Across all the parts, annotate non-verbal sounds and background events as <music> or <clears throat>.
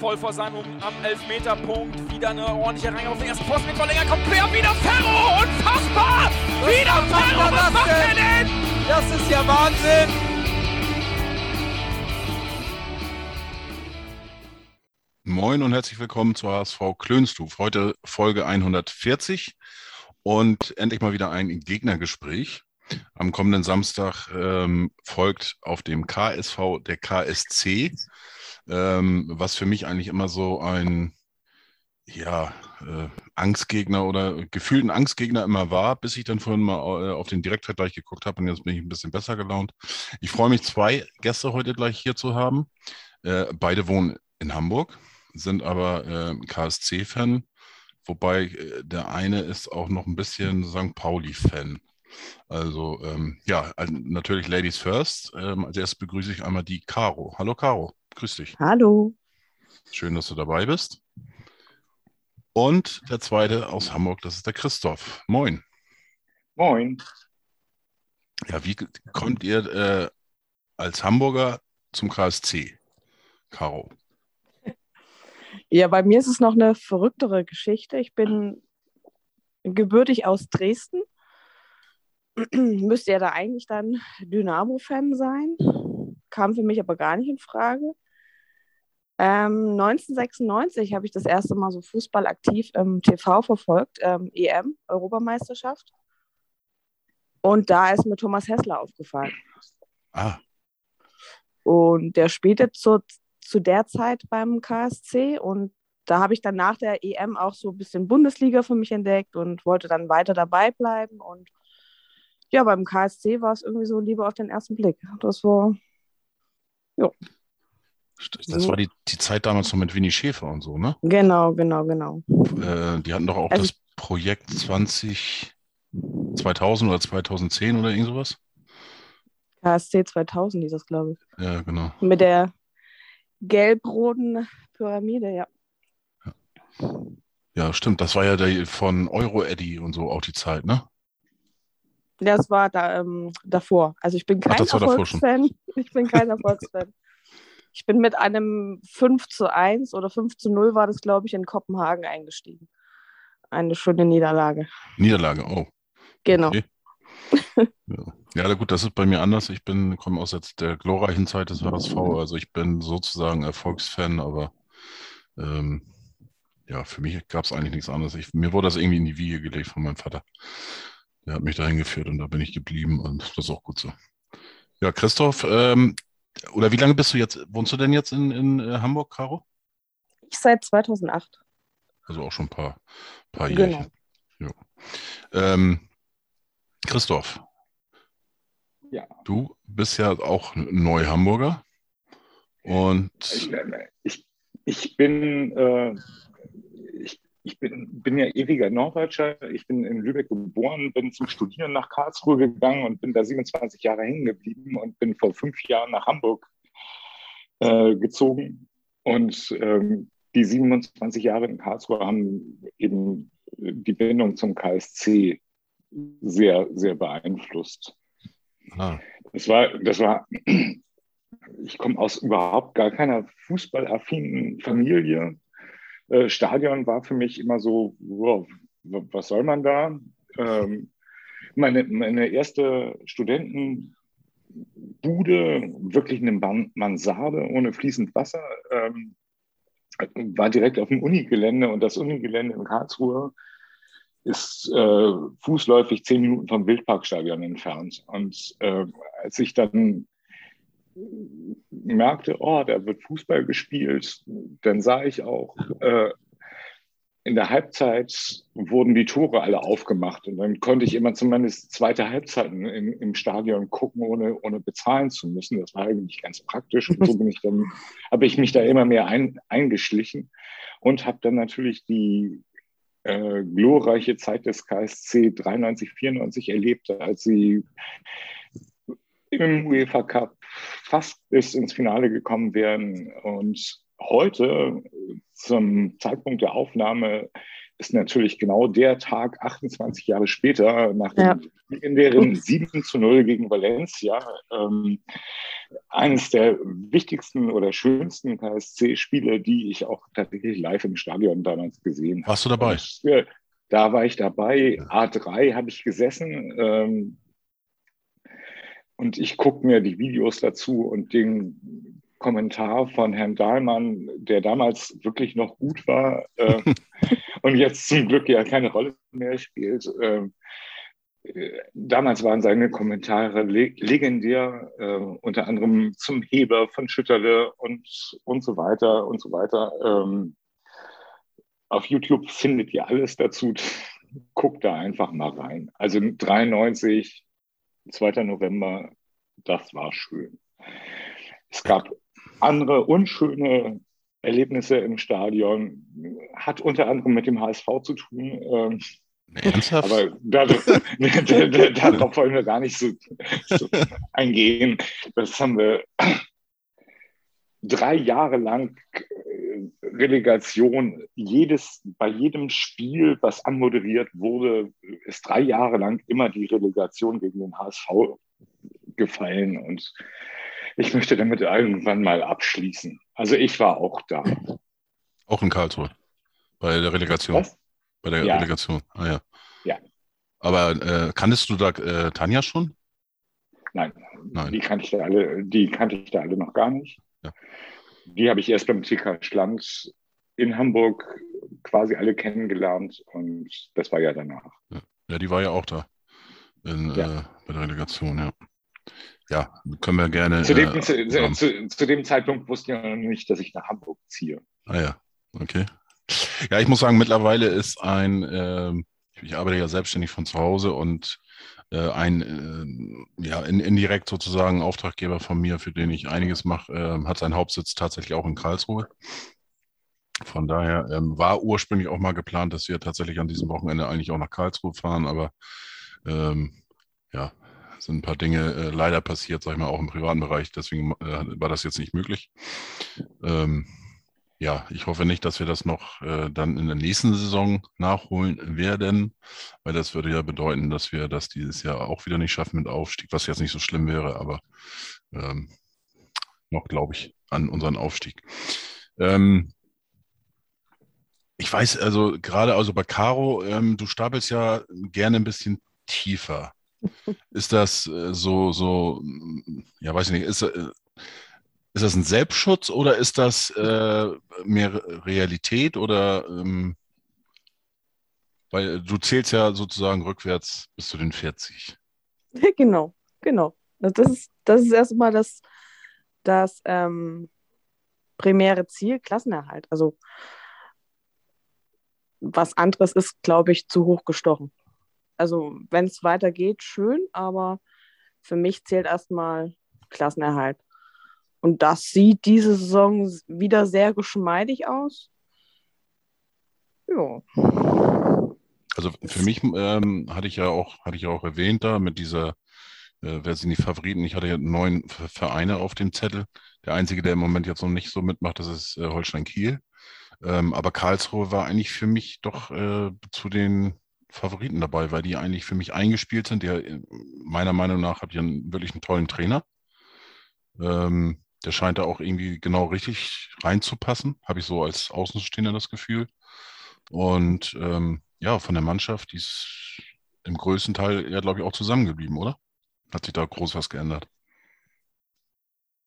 voll vor seinem am Elfmeterpunkt. Wieder eine ordentliche Reihe auf den ersten Posten mit Verlänger. Kommt quer, wieder Ferro. Unfassbar. Was wieder macht Ferro. das Was macht er denn? denn? Das ist ja Wahnsinn! Moin und herzlich willkommen zur HSV Klönstuf. Heute Folge 140 und endlich mal wieder ein Gegnergespräch. Am kommenden Samstag ähm, folgt auf dem KSV der KSC, ähm, was für mich eigentlich immer so ein ja, äh, Angstgegner oder gefühlten Angstgegner immer war, bis ich dann vorhin mal äh, auf den Direktvergleich geguckt habe und jetzt bin ich ein bisschen besser gelaunt. Ich freue mich, zwei Gäste heute gleich hier zu haben. Äh, beide wohnen in Hamburg, sind aber äh, KSC-Fan, wobei äh, der eine ist auch noch ein bisschen St. Pauli-Fan. Also ähm, ja, also natürlich Ladies First. Ähm, als erstes begrüße ich einmal die Caro. Hallo Caro, grüß dich. Hallo. Schön, dass du dabei bist. Und der zweite aus Hamburg, das ist der Christoph. Moin. Moin. Ja, wie kommt ihr äh, als Hamburger zum KSC, Caro? Ja, bei mir ist es noch eine verrücktere Geschichte. Ich bin gebürtig aus Dresden. <clears throat> Müsste ja da eigentlich dann Dynamo-Fan sein. Kam für mich aber gar nicht in Frage. Ähm, 1996 habe ich das erste Mal so Fußball aktiv im TV verfolgt, ähm, EM, Europameisterschaft. Und da ist mir Thomas Hessler aufgefallen. Ah, Und der spielte zu, zu der Zeit beim KSC und da habe ich dann nach der EM auch so ein bisschen Bundesliga für mich entdeckt und wollte dann weiter dabei bleiben. Und ja, beim KSC war es irgendwie so Liebe auf den ersten Blick. Das war, das war die, die Zeit damals noch mit Winnie Schäfer und so, ne? genau, genau, genau. Äh, die hatten doch auch Also- das Projekt 20, 2000 oder 2010 oder irgend sowas. KSC 2000 hieß das, glaube ich. Ja, genau. Mit der gelb-roten Pyramide, ja. Ja, stimmt. Das war ja der von Euro Eddy und so auch die Zeit, ne? Das war da, ähm, davor. Also ich bin kein. Erfolgsfan. Ich bin kein <laughs> Erfolgsfan. Ich bin mit einem 5 zu 1 oder 5 zu 0 war das, glaube ich, in Kopenhagen eingestiegen. Eine schöne Niederlage. Niederlage, oh. Genau. Okay. <laughs> Ja. ja, na gut, das ist bei mir anders. Ich bin, komme aus jetzt der glorreichen Zeit des HSV. Also ich bin sozusagen Erfolgsfan, aber ähm, ja, für mich gab es eigentlich nichts anderes. Ich, mir wurde das irgendwie in die Wiege gelegt von meinem Vater. Der hat mich dahin geführt und da bin ich geblieben und das ist auch gut so. Ja, Christoph, ähm, oder wie lange bist du jetzt, wohnst du denn jetzt in, in äh, Hamburg, Caro? Ich seit 2008. Also auch schon ein paar, paar Genau. Jährchen. Ja. Ähm, Christoph, Ja, du bist ja auch Neu-Hamburger und ich, ich, ich bin, äh, ich, ich bin, bin ja ewiger Norddeutscher. Ich bin in Lübeck geboren, bin zum Studieren nach Karlsruhe gegangen und bin da 27 Jahre hängen geblieben und bin vor fünf Jahren nach Hamburg äh, gezogen. Und ähm, die 27 Jahre in Karlsruhe haben eben die Bindung zum KSC sehr, sehr beeinflusst. ah, Das war, das war, ich komme aus überhaupt gar keiner fußballaffinen Familie. Äh, Stadion war für mich immer so, wow, was soll man da? Ähm, meine, meine erste Studentenbude, wirklich eine Mansarde ohne fließend Wasser, ähm, war direkt auf dem Unigelände und das Unigelände in Karlsruhe ist äh, fußläufig zehn Minuten vom Wildparkstadion entfernt. Und äh, als ich dann merkte, oh, da wird Fußball gespielt, dann sah ich auch, äh, in der Halbzeit wurden die Tore alle aufgemacht und dann konnte ich immer zumindest zweite Halbzeiten im, im Stadion gucken, ohne, ohne bezahlen zu müssen. Das war eigentlich ganz praktisch und so bin ich dann, <laughs> habe ich mich da immer mehr ein, eingeschlichen und habe dann natürlich die äh, glorreiche Zeit des KSC 93, 94 erlebt, als sie im UEFA Cup fast bis ins Finale gekommen wären. Und heute, zum Zeitpunkt der Aufnahme, ist natürlich genau der Tag, 28 Jahre später, nach dem Ja. legendären 7 zu 0 gegen Valencia, ähm, eines der wichtigsten oder schönsten KSC-Spiele, die ich auch tatsächlich live im Stadion damals gesehen habe. Warst du dabei? Da war ich dabei. A3 habe ich gesessen. Ähm, und ich gucke mir die Videos dazu und den Kommentar von Herrn Dahlmann, der damals wirklich noch gut war äh, <laughs> und jetzt zum Glück ja keine Rolle mehr spielt. Äh, damals waren seine Kommentare le legendär, äh, unter anderem zum Heber von Schütterle und, und so weiter und so weiter. Ähm, auf YouTube findet ihr alles dazu. Guckt da einfach mal rein. Also 93, 2. November, das war schön. Es gab andere unschöne Erlebnisse im Stadion, hat unter anderem mit dem HSV zu tun. Ähm, Ernsthaft? Aber darauf, darauf wollen wir gar nicht so, so, eingehen. Das haben wir drei Jahre lang äh, Relegation. Jedes, bei jedem Spiel, was anmoderiert wurde, ist drei Jahre lang immer die Relegation gegen den HSV gefallen. Und ich möchte damit irgendwann mal abschließen. Also ich war auch da. Auch in Karlsruhe. Bei der Relegation. Was? Bei der ja. Relegation. Ah ja. Ja. Aber äh, kanntest du da äh, Tanja schon? Nein. Nein. Die kannte ich da alle, die kannte ich da alle noch gar nicht. Ja. Die habe ich erst beim TK Schland in Hamburg quasi alle kennengelernt und das war ja danach. Ja, ja die war ja auch da in, ja. äh, bei der Relegation, ja. Ja, können wir gerne. Zu dem, äh, zu, zu, zu dem Zeitpunkt wusste ich noch nicht, dass ich nach Hamburg ziehe. Ah ja, okay. Ja, ich muss sagen, mittlerweile ist ein, äh, ich arbeite ja selbstständig von zu Hause und äh, ein, äh, ja, in, indirekt sozusagen Auftraggeber von mir, für den ich einiges mache, äh, hat seinen Hauptsitz tatsächlich auch in Karlsruhe. Von daher ähm, war ursprünglich auch mal geplant, dass wir tatsächlich an diesem Wochenende eigentlich auch nach Karlsruhe fahren, aber ähm, ja, sind ein paar Dinge äh, leider passiert, sag ich mal, auch im privaten Bereich. Deswegen äh, war das jetzt nicht möglich. Ähm, ja, ich hoffe nicht, dass wir das noch äh, dann in der nächsten Saison nachholen werden, weil das würde ja bedeuten, dass wir das dieses Jahr auch wieder nicht schaffen mit Aufstieg, was jetzt nicht so schlimm wäre, aber ähm, noch glaube ich an unseren Aufstieg. Ähm, ich weiß, also gerade also bei Caro, ähm, du stapelst ja gerne ein bisschen tiefer. <laughs> Ist das äh, so, so, ja, weiß ich nicht, ist, äh, ist das ein Selbstschutz oder ist das äh, mehr Realität oder ähm, weil du zählst ja sozusagen rückwärts bis zu den 40. <laughs> Genau, genau. Das ist, das ist erstmal das, das ähm, primäre Ziel, Klassenerhalt. Also was anderes ist, glaube ich, zu hoch gestochen. Also wenn es weitergeht, schön, aber für mich zählt erstmal Klassenerhalt. Und das sieht diese Saison wieder sehr geschmeidig aus. Ja. Also für mich ähm, hatte ich ja auch, hatte ich auch erwähnt da mit dieser, äh, wer sind die Favoriten? Ich hatte ja neun Vereine auf dem Zettel. Der einzige, der im Moment jetzt noch nicht so mitmacht, das ist äh, Holstein Kiel. Ähm, aber Karlsruhe war eigentlich für mich doch äh, zu den Favoriten dabei, weil die eigentlich für mich eingespielt sind. Der äh, meiner Meinung nach hat ja wirklich einen tollen Trainer. Ähm, der scheint da auch irgendwie genau richtig reinzupassen, habe ich so als Außenstehender das Gefühl. Und ähm, ja, von der Mannschaft, die ist im größten Teil ja, glaube ich, auch zusammengeblieben, oder? Hat sich da groß was geändert?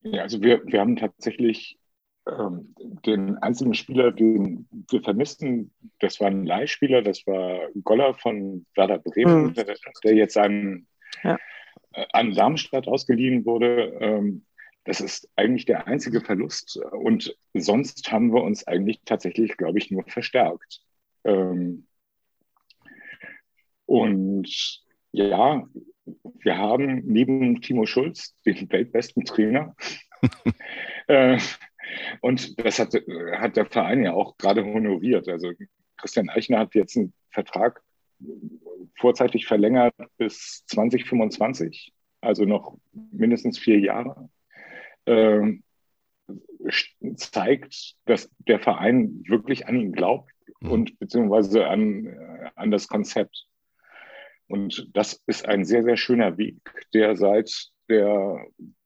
Ja, also wir, wir haben tatsächlich ähm, den einzigen Spieler, den wir vermissten, das war ein Leihspieler, das war Goller von Werder Bremen, mhm. der, der, jetzt an, ja. äh, an Darmstadt ausgeliehen wurde. Ähm, das ist eigentlich der einzige Verlust. Und sonst haben wir uns eigentlich tatsächlich, glaube ich, nur verstärkt. Ähm, und ja, wir haben neben Timo Schulz den weltbesten Trainer. <laughs> äh, und das hat, hat der Verein ja auch gerade honoriert. Also Christian Eichner hat jetzt einen Vertrag vorzeitig verlängert bis 2025, also noch mindestens vier Jahre. Ähm, zeigt, dass der Verein wirklich an ihn glaubt mhm. und beziehungsweise an, äh, an das Konzept. Und das ist ein sehr, sehr schöner Weg, der seit der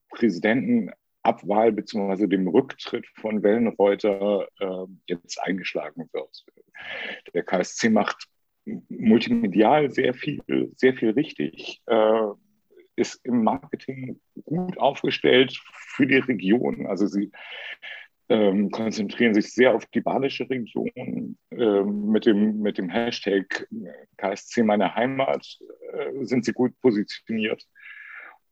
Präsidentenabwahl bzw. dem Rücktritt von Wellenreuter äh, jetzt eingeschlagen wird. Der KSC macht multimedial sehr viel, sehr viel richtig, äh, ist im Marketing gut aufgestellt für die Region. Also sie ähm, konzentrieren sich sehr auf die badische Region. Ähm, mit, dem, mit dem Hashtag KSC meine Heimat äh, sind sie gut positioniert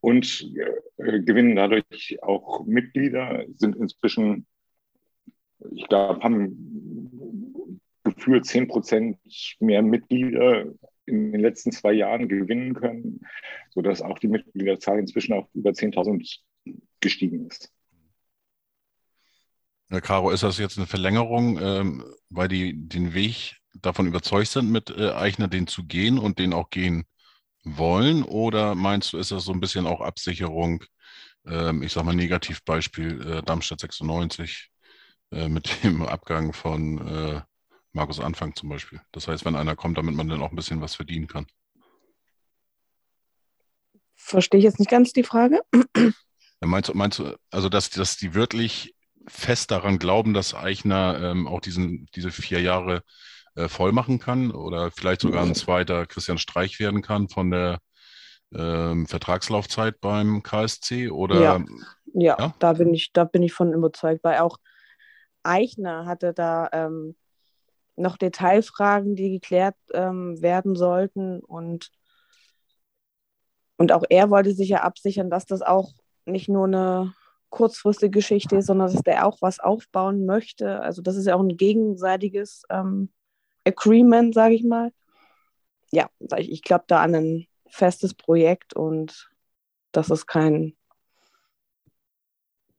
und äh, gewinnen dadurch auch Mitglieder, sind inzwischen, ich glaube, haben gefühlt 10 Prozent mehr Mitglieder in den letzten zwei Jahren gewinnen können, sodass auch die Mitgliederzahl inzwischen auf über 10.000 gestiegen ist. Ja, Caro, ist das jetzt eine Verlängerung, ähm, weil die den Weg davon überzeugt sind, mit äh, Eichner den zu gehen und den auch gehen wollen? Oder meinst du, ist das so ein bisschen auch Absicherung? Ähm, ich sage mal Negativbeispiel äh, Darmstadt 96 äh, mit <laughs> dem Abgang von äh, Markus Anfang zum Beispiel. Das heißt, wenn einer kommt, damit man dann auch ein bisschen was verdienen kann. Verstehe ich jetzt nicht ganz die Frage. Ja, meinst, meinst du, also dass, dass die wirklich fest daran glauben, dass Eichner ähm, auch diesen, diese vier Jahre äh, voll machen kann oder vielleicht sogar ein zweiter Christian Streich werden kann von der ähm, Vertragslaufzeit beim KSC? Oder ja, ja, ja, Da, bin ich, da bin ich von überzeugt, weil auch Eichner hatte da ähm, noch Detailfragen, die geklärt ähm, werden sollten und und auch er wollte sich ja absichern, dass das auch nicht nur eine kurzfristige Geschichte ist, sondern dass der auch was aufbauen möchte. Also das ist ja auch ein gegenseitiges ähm, Agreement, sage ich mal. Ja, ich, ich glaube da an ein festes Projekt und das ist kein.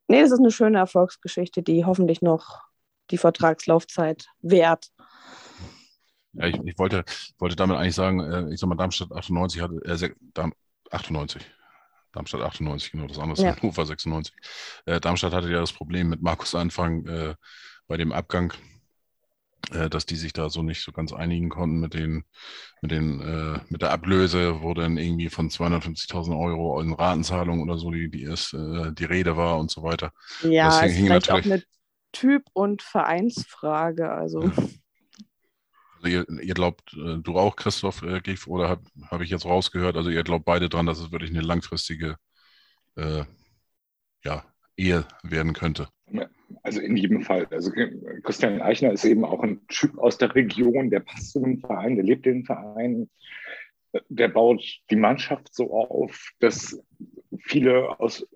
Nee, das ist eine schöne Erfolgsgeschichte, die hoffentlich noch die Vertragslaufzeit wert. Ja, ich, ich wollte, wollte damit eigentlich sagen, äh, ich sag mal, Darmstadt 98 hatte, äh, 98, Darmstadt 98, genau, das andere ist ja. Hannover 96. Äh, Darmstadt hatte ja das Problem mit Markus Anfang äh, bei dem Abgang, äh, dass die sich da so nicht so ganz einigen konnten mit den, mit den, äh, mit der Ablöse, wo dann irgendwie von 250.000 Euro in Ratenzahlung oder so die, die, ist, äh, die Rede war und so weiter. Ja, das ist vielleicht auch eine Typ- und Vereinsfrage, also. Ja. <laughs> Also ihr, ihr, glaubt, äh, du auch, Christoph, äh, oder habe hab ich jetzt rausgehört, also ihr glaubt beide dran, dass es wirklich eine langfristige äh, ja, Ehe werden könnte. Also in jedem Fall. Also Christian Eichner ist eben auch ein Typ aus der Region, der passt zu dem Verein, der lebt den Verein, der baut die Mannschaft so auf, dass viele aus,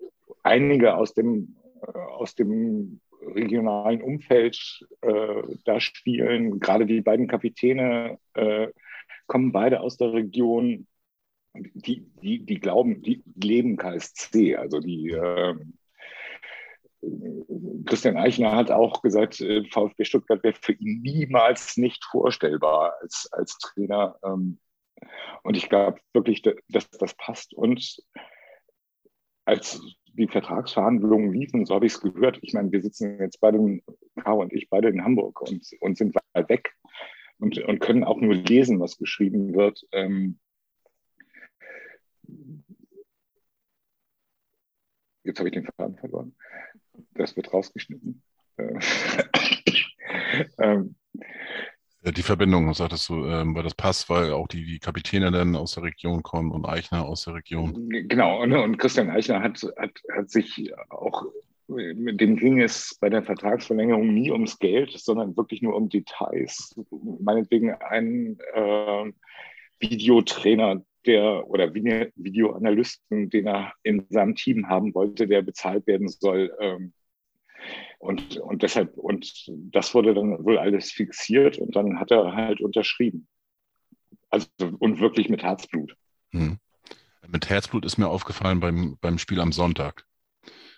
einige aus dem, äh, aus dem regionalen Umfeld äh, da spielen. Gerade die beiden Kapitäne äh, kommen beide aus der Region. Die, die, die glauben, die leben KSC. Also die äh, Christian Eichner hat auch gesagt, äh, VfB Stuttgart wäre für ihn niemals nicht vorstellbar als, als Trainer. Ähm, und ich glaube wirklich, dass das passt. Und als die Vertragsverhandlungen liefen, so habe ich es gehört. Ich meine, wir sitzen jetzt beide, Caro und ich, beide in Hamburg und, und sind weit weg und, und können auch nur lesen, was geschrieben wird. Ähm, jetzt habe ich den Faden verloren. Das wird rausgeschnitten. Äh, <laughs> ähm, die Verbindung, sagtest du, ähm, weil das passt, weil auch die, die Kapitäne dann aus der Region kommen und Eichner aus der Region. Genau, und, und Christian Eichner hat, hat, hat sich auch, mit dem ging es bei der Vertragsverlängerung nie ums Geld, sondern wirklich nur um Details. Meinetwegen ein äh, Videotrainer, der oder Videoanalysten, den er in seinem Team haben wollte, der bezahlt werden soll. Ähm, und, und deshalb, und das wurde dann wohl alles fixiert und dann hat er halt unterschrieben. Also und wirklich mit Herzblut. Hm. Mit Herzblut ist mir aufgefallen beim, beim Spiel am Sonntag.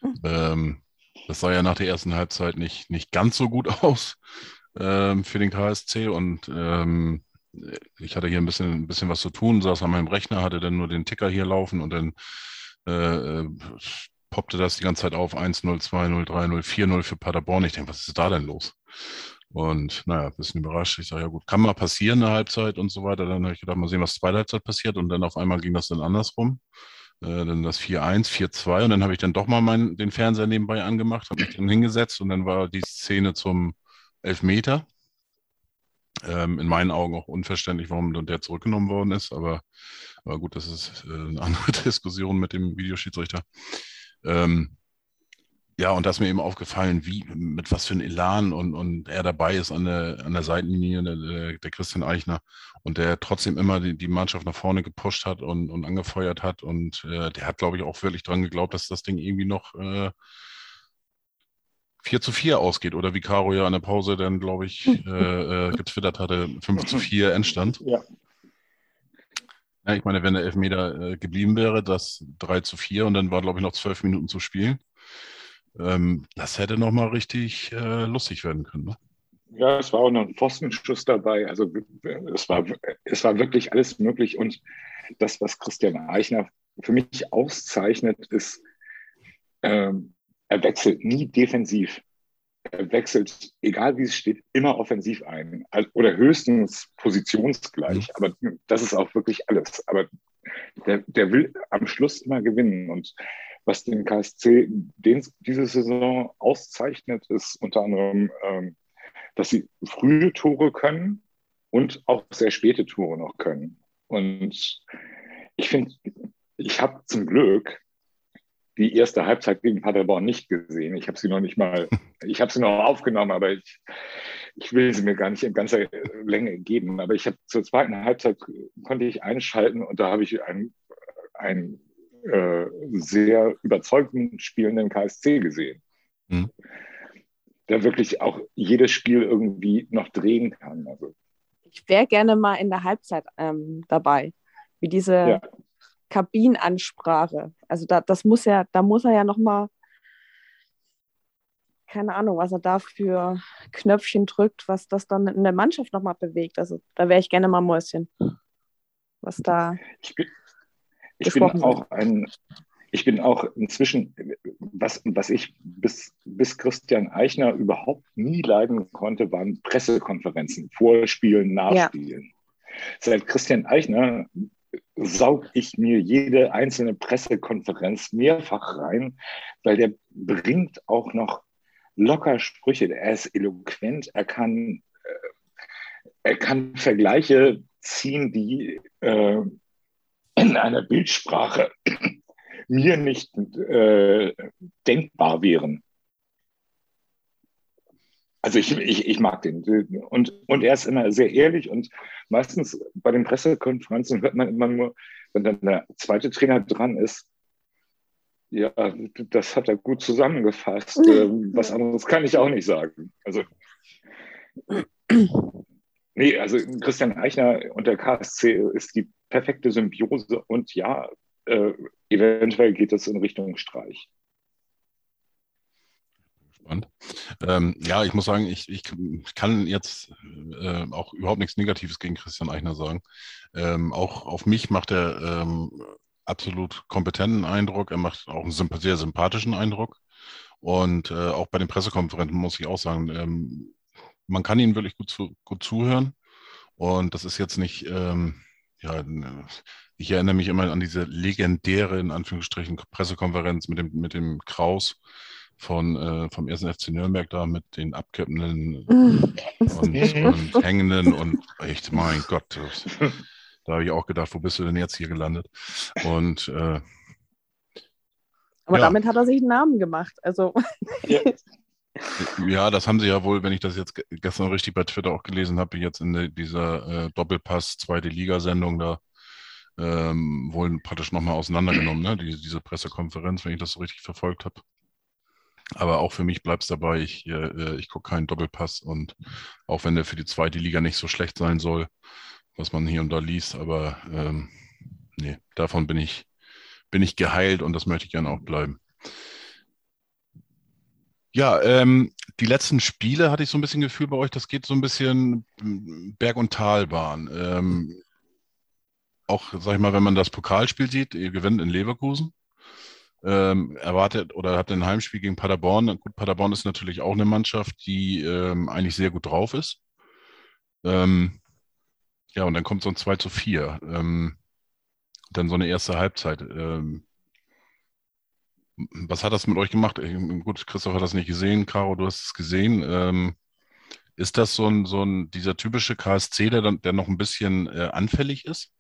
Hm. Ähm, das sah ja nach der ersten Halbzeit nicht, nicht ganz so gut <laughs> aus ähm, für den KSC und ähm, ich hatte hier ein bisschen, ein bisschen was zu tun, saß an meinem Rechner, hatte dann nur den Ticker hier laufen und dann äh, äh poppte das die ganze Zeit auf, 1-0, 2-0, 3-0, 4-0 für Paderborn. Ich denke, was ist da denn los? Und naja, ein bisschen überrascht. Ich sage, ja gut, kann mal passieren, eine Halbzeit und so weiter. Dann habe ich gedacht, mal sehen, was zweite Halbzeit passiert. Und dann auf einmal ging das dann andersrum. äh, dann das 4-1, 4-2 und dann habe ich dann doch mal mein, den Fernseher nebenbei angemacht, habe mich dann hingesetzt und dann war die Szene zum Elfmeter. Ähm, in meinen Augen auch unverständlich, warum der zurückgenommen worden ist, aber, aber gut, das ist äh, eine andere <laughs> Diskussion mit dem Videoschiedsrichter. Ähm, ja, und da ist mir eben aufgefallen, wie, mit was für ein Elan und, und er dabei ist an der, an der Seitenlinie, der, der Christian Eichner, und der trotzdem immer die, die Mannschaft nach vorne gepusht hat und, und angefeuert hat. Und äh, der hat, glaube ich, auch wirklich dran geglaubt, dass das Ding irgendwie noch äh, 4 zu 4 ausgeht. Oder wie Caro ja an der Pause dann, glaube ich, <laughs> äh, äh, getwittert hatte, 5 zu 4 Endstand. Ja. Ja, ich meine, wenn der Elfmeter äh, geblieben wäre, das 3 zu 4 und dann war, glaube ich, noch zwölf Minuten zu spielen. Ähm, das hätte nochmal richtig äh, lustig werden können. Ne? Ja, es war auch noch ein Pfostenschuss dabei. Also es war, es war wirklich alles möglich. Und das, was Christian Eichner für mich auszeichnet, ist, ähm, er wechselt nie defensiv. Er wechselt, egal wie es steht, immer offensiv ein. Oder höchstens positionsgleich. Mhm. Aber das ist auch wirklich alles. Aber der, der will am Schluss immer gewinnen. Und was den KSC den, diese Saison auszeichnet, ist unter anderem, ähm, dass sie frühe Tore können und auch sehr späte Tore noch können. Und ich finde, ich habe zum Glück die erste Halbzeit gegen Paderborn nicht gesehen. Ich habe sie noch nicht mal, <laughs> ich habe sie noch aufgenommen, aber ich, ich will sie mir gar nicht in ganzer Länge geben. Aber ich habe zur zweiten Halbzeit konnte ich einschalten und da habe ich ein, ein äh, sehr überzeugend spielenden KSC gesehen. Mhm. Der wirklich auch jedes Spiel irgendwie noch drehen kann. Also. Ich wäre gerne mal in der Halbzeit ähm, dabei, wie diese ja. Kabinenansprache. Also da, das muss ja, da muss er ja noch mal keine Ahnung, was er da für Knöpfchen drückt, was das dann in der Mannschaft nochmal bewegt. Also da wäre ich gerne mal Mäuschen. Was da. Ich bin, ich bin auch ein, ich bin auch inzwischen, was, was ich bis, bis Christian Eichner überhaupt nie leiden konnte, waren Pressekonferenzen, Vorspielen, Nachspielen. Ja. Seit Christian Eichner saug ich mir jede einzelne Pressekonferenz mehrfach rein, weil der bringt auch noch locker Sprüche. Er ist eloquent, er kann, äh, er kann Vergleiche ziehen, die äh, in einer Bildsprache mir nicht äh, denkbar wären. Also ich, ich, ich mag den. Und, und er ist immer sehr ehrlich und meistens bei den Pressekonferenzen hört man immer nur, wenn dann der zweite Trainer dran ist, ja, das hat er gut zusammengefasst. Ähm, was anderes kann ich auch nicht sagen. Also, nee, also Christian Eichner und der KSC ist die perfekte Symbiose und ja, äh, eventuell geht es in Richtung Streich. Spannend. Ähm, ja, ich muss sagen, ich, ich kann jetzt äh, auch überhaupt nichts Negatives gegen Christian Eichner sagen. Ähm, auch auf mich macht er ähm, absolut kompetenten Eindruck. Er macht auch einen sehr sympathischen Eindruck. Und äh, auch bei den Pressekonferenzen muss ich auch sagen, ähm, man kann ihm wirklich gut, zu, gut zuhören. Und das ist jetzt nicht, ähm, ja, ich erinnere mich immer an diese legendäre, in Anführungsstrichen, Pressekonferenz mit dem, mit dem Kraus von, äh, vom ersten FC Nürnberg da mit den abkippenden und, <laughs> und hängenden und echt, mein Gott, das, da habe ich auch gedacht, wo bist du denn jetzt hier gelandet? Und äh, aber ja. damit hat er sich einen Namen gemacht. Also. Ja. <laughs> Ja, das haben sie ja wohl, wenn ich das jetzt gestern richtig bei Twitter auch gelesen habe, jetzt in dieser äh, Doppelpass zweite Liga-Sendung da ähm, wohl praktisch nochmal auseinandergenommen, ne? Die, diese Pressekonferenz, wenn ich das so richtig verfolgt habe. Aber auch für mich bleibt es dabei, ich, äh, ich gucke keinen Doppelpass und auch wenn der für die zweite Liga nicht so schlecht sein soll, was man hier und da liest, aber ähm, nee, davon bin ich, bin ich geheilt und das möchte ich gerne auch bleiben. Ja, ähm, die letzten Spiele hatte ich so ein bisschen Gefühl bei euch, das geht so ein bisschen Berg- und Talbahn. Ähm, auch, sag ich mal, wenn man das Pokalspiel sieht, ihr gewinnt in Leverkusen. Ähm, erwartet oder hat ein Heimspiel gegen Paderborn. Gut, Paderborn ist natürlich auch eine Mannschaft, die ähm, eigentlich sehr gut drauf ist. Ähm, ja, und dann kommt so ein 2 zu 4. Ähm, dann so eine erste Halbzeit. Ähm, Was hat das mit euch gemacht? Gut, Christoph hat das nicht gesehen, Caro, du hast es gesehen. Ähm, ist das so ein, so ein, dieser typische KSC, der, dann, der noch ein bisschen äh, anfällig ist?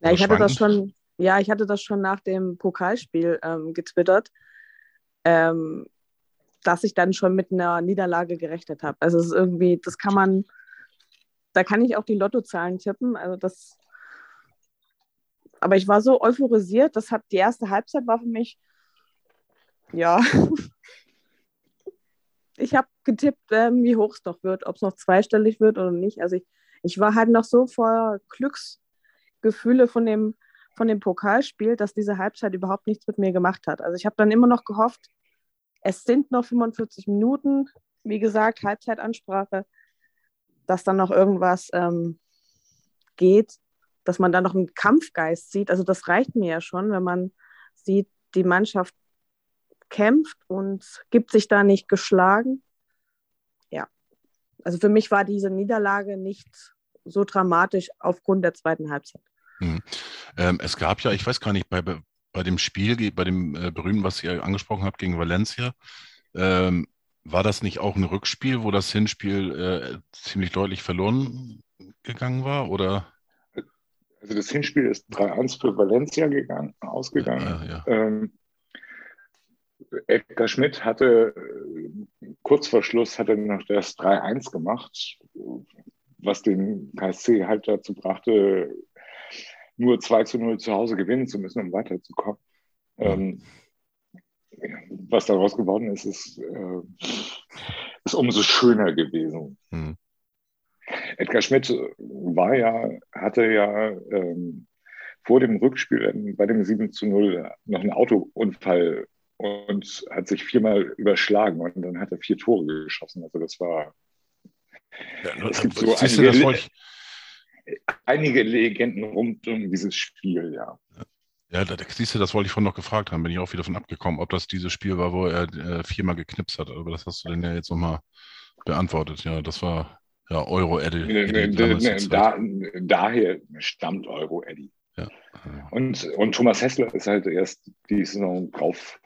Ja, ich hatte das schon, ja, ich hatte das schon nach dem Pokalspiel ähm, getwittert, ähm, dass ich dann schon mit einer Niederlage gerechnet habe. Also es ist irgendwie, das kann man, da kann ich auch die Lottozahlen tippen. Also das, aber ich war so euphorisiert, das hat die erste Halbzeit war für mich, ja, <laughs> ich habe getippt, ähm, wie hoch es noch wird, ob es noch zweistellig wird oder nicht. Also ich, ich war halt noch so voller Glücksgefühle von dem, von dem Pokalspiel, dass diese Halbzeit überhaupt nichts mit mir gemacht hat. Also ich habe dann immer noch gehofft, es sind noch 45 Minuten, wie gesagt, Halbzeitansprache, dass dann noch irgendwas ähm, geht, dass man dann noch einen Kampfgeist sieht. Also das reicht mir ja schon, wenn man sieht, die Mannschaft kämpft und gibt sich da nicht geschlagen. Ja, also für mich war diese Niederlage nicht so dramatisch aufgrund der zweiten Halbzeit. Mhm. Ähm, es gab ja, ich weiß gar nicht, bei, bei dem Spiel, bei dem äh, berühmten, was ihr angesprochen habt gegen Valencia, ähm, war das nicht auch ein Rückspiel, wo das Hinspiel äh, ziemlich deutlich verloren gegangen war? Oder? Also das Hinspiel ist 3-1 für Valencia gegangen, ausgegangen. Ja, ja. Ähm, Edgar Schmidt hatte kurz vor Schluss hatte noch das 3-1 gemacht, was den KSC halt dazu brachte, nur 2 zu 0 zu Hause gewinnen zu müssen, um weiterzukommen. Ähm, was daraus geworden ist, ist, äh, ist umso schöner gewesen. Mhm. Edgar Schmidt war ja, hatte ja ähm, vor dem Rückspiel bei dem 7 zu 0 noch einen Autounfall und hat sich viermal überschlagen und dann hat er vier Tore geschossen. Also das war. Ja, es gibt so einige, einige, Legenden rund um dieses Spiel, ja. Ja, da, siehst du, das wollte ich vorhin noch gefragt haben, bin ich auch wieder von abgekommen, ob das dieses Spiel war, wo er äh, viermal geknipst hat. Aber das hast du denn ja jetzt nochmal beantwortet. Ja, das war ja Euro Eddie. Nee, nee, nee, da, daher stammt Euro Eddie. Ja. Und, und Thomas Hessler ist halt erst die Saison drauf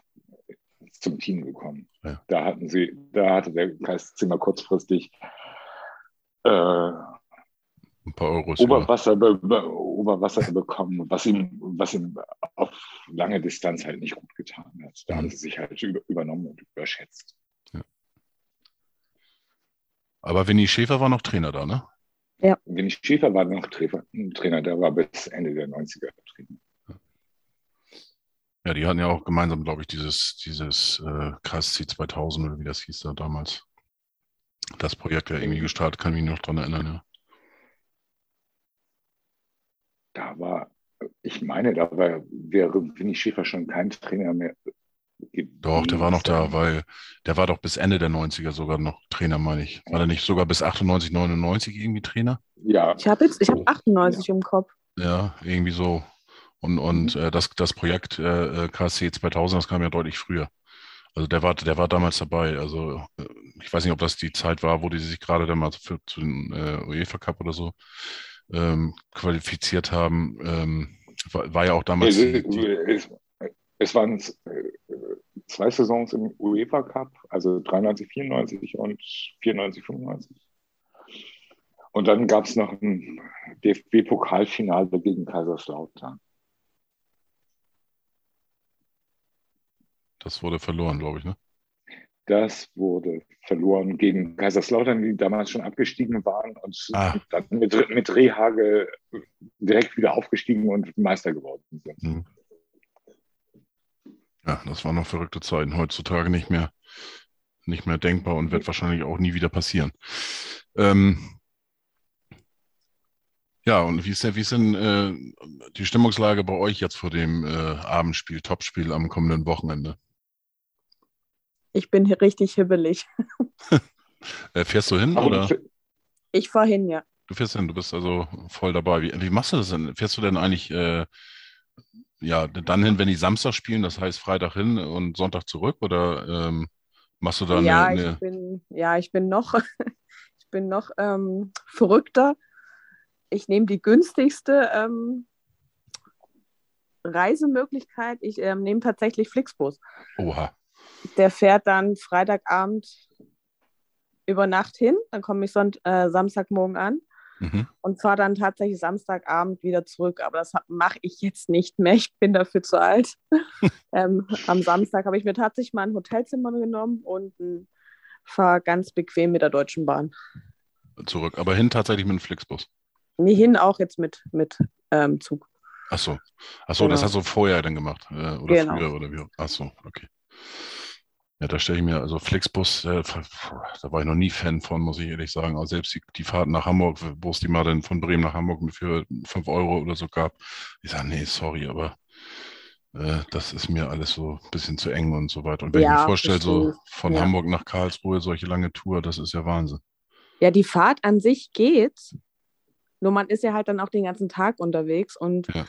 zum Team gekommen. Ja. Da hatten sie, da hatte der Kreiszimmer kurzfristig äh, ein paar Euros Oberwasser, be, Oberwasser bekommen, was ihm, was ihm auf lange Distanz halt nicht gut getan hat. Da mhm. haben sie sich halt über, übernommen und überschätzt. Ja. Aber Winnie Schäfer war noch Trainer da, ne? Ja. Winnie Schäfer war noch Trainer, der war bis Ende der 90er Trainer. Ja, die hatten ja auch gemeinsam, glaube ich, dieses, dieses äh, KSC 2000 oder wie das hieß da damals. Das Projekt ja irgendwie gestartet, kann ich mich noch daran erinnern, ja. Da war, ich meine, da war, wäre Winnie Schäfer schon kein Trainer mehr. Doch, der war noch da, weil der war doch bis Ende der 90er sogar noch Trainer, meine ich. War der nicht sogar bis 98, 99 irgendwie Trainer? Ja. Ich habe jetzt, ich habe 98 ja. im Kopf. Ja, irgendwie so. Und, und mhm. äh, das, das Projekt äh, äh KSC 2000, das kam ja deutlich früher. Also der war, der war damals dabei. Also äh, ich weiß nicht, ob das die Zeit war, wo die sich gerade damals für, zu den äh, UEFA Cup oder so ähm, qualifiziert haben. Ähm, war, war, ja auch damals. Es, es, es waren zwei Saisons im UEFA Cup, also 93, 94 und 94, 95. Und dann gab es noch ein DFB-Pokalfinale gegen Kaiserslautern. Das wurde verloren, glaube ich, ne? Das wurde verloren gegen Kaiserslautern, die damals schon abgestiegen waren und ah. dann mit, mit Rehage direkt wieder aufgestiegen und Meister geworden sind. Mhm. Ja, das waren noch verrückte Zeiten. Heutzutage nicht mehr, nicht mehr denkbar und wird wahrscheinlich auch nie wieder passieren. Ähm, ja, und wie ist denn, wie ist denn äh, die Stimmungslage bei euch jetzt vor dem äh, Abendspiel, Topspiel am kommenden Wochenende? Ich bin hier richtig hibbelig. <laughs> Äh, fährst du hin oder? Ich fahre hin, ja. Du fährst hin, du bist also voll dabei. Wie, wie machst du das denn? Fährst du denn eigentlich äh, ja, dann hin, wenn die Samstag spielen, das heißt Freitag hin und Sonntag zurück oder ähm, machst du dann ja, eine, eine... Ich bin, ja, ich bin noch, <laughs> ich bin noch ähm, verrückter. Ich nehme die günstigste ähm, Reisemöglichkeit, ich ähm, nehme tatsächlich Flixbus. Oha. Der fährt dann Freitagabend über Nacht hin, dann komme ich Sonnt äh, Samstagmorgen an Mhm. und fahre dann tatsächlich Samstagabend wieder zurück. Aber das mache ich jetzt nicht mehr. Ich bin dafür zu alt. <laughs> ähm, am Samstag habe ich mir tatsächlich mal ein Hotelzimmer genommen und fahre ganz bequem mit der Deutschen Bahn. Zurück. Aber hin tatsächlich mit dem Flixbus. Nie hin auch jetzt mit, mit ähm, Zug. Ach so. Ach so, das Genau. hast du vorher dann gemacht. Äh, oder Genau. früher oder wie auch. Ach so, okay. Ja, da stelle ich mir, also Flixbus, äh, da war ich noch nie Fan von, muss ich ehrlich sagen. Also selbst die, die Fahrt nach Hamburg, wo es die mal dann von Bremen nach Hamburg für 5 Euro oder so gab, ich sage, nee, sorry, aber äh, das ist mir alles so ein bisschen zu eng und so weiter. Und wenn ich Ja, mir vorstelle, so von Ja. Hamburg nach Karlsruhe, solche lange Tour, das ist ja Wahnsinn. Ja, die Fahrt an sich geht. Nur man ist ja halt dann auch den ganzen Tag unterwegs und Ja.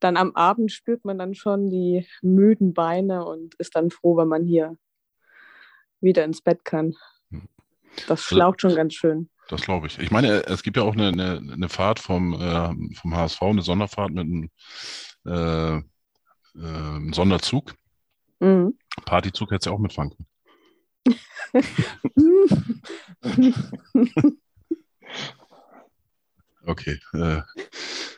dann am Abend spürt man dann schon die müden Beine und ist dann froh, wenn man hier wieder ins Bett kann. Hm. Das schlaucht schon ganz schön. Das glaube ich. Ich meine, es gibt ja auch eine, eine, eine Fahrt vom, äh, vom HSV, eine Sonderfahrt mit einem äh, äh, Sonderzug. Mhm. Partyzug hätte ja auch mitfahren können. <laughs> Okay, äh,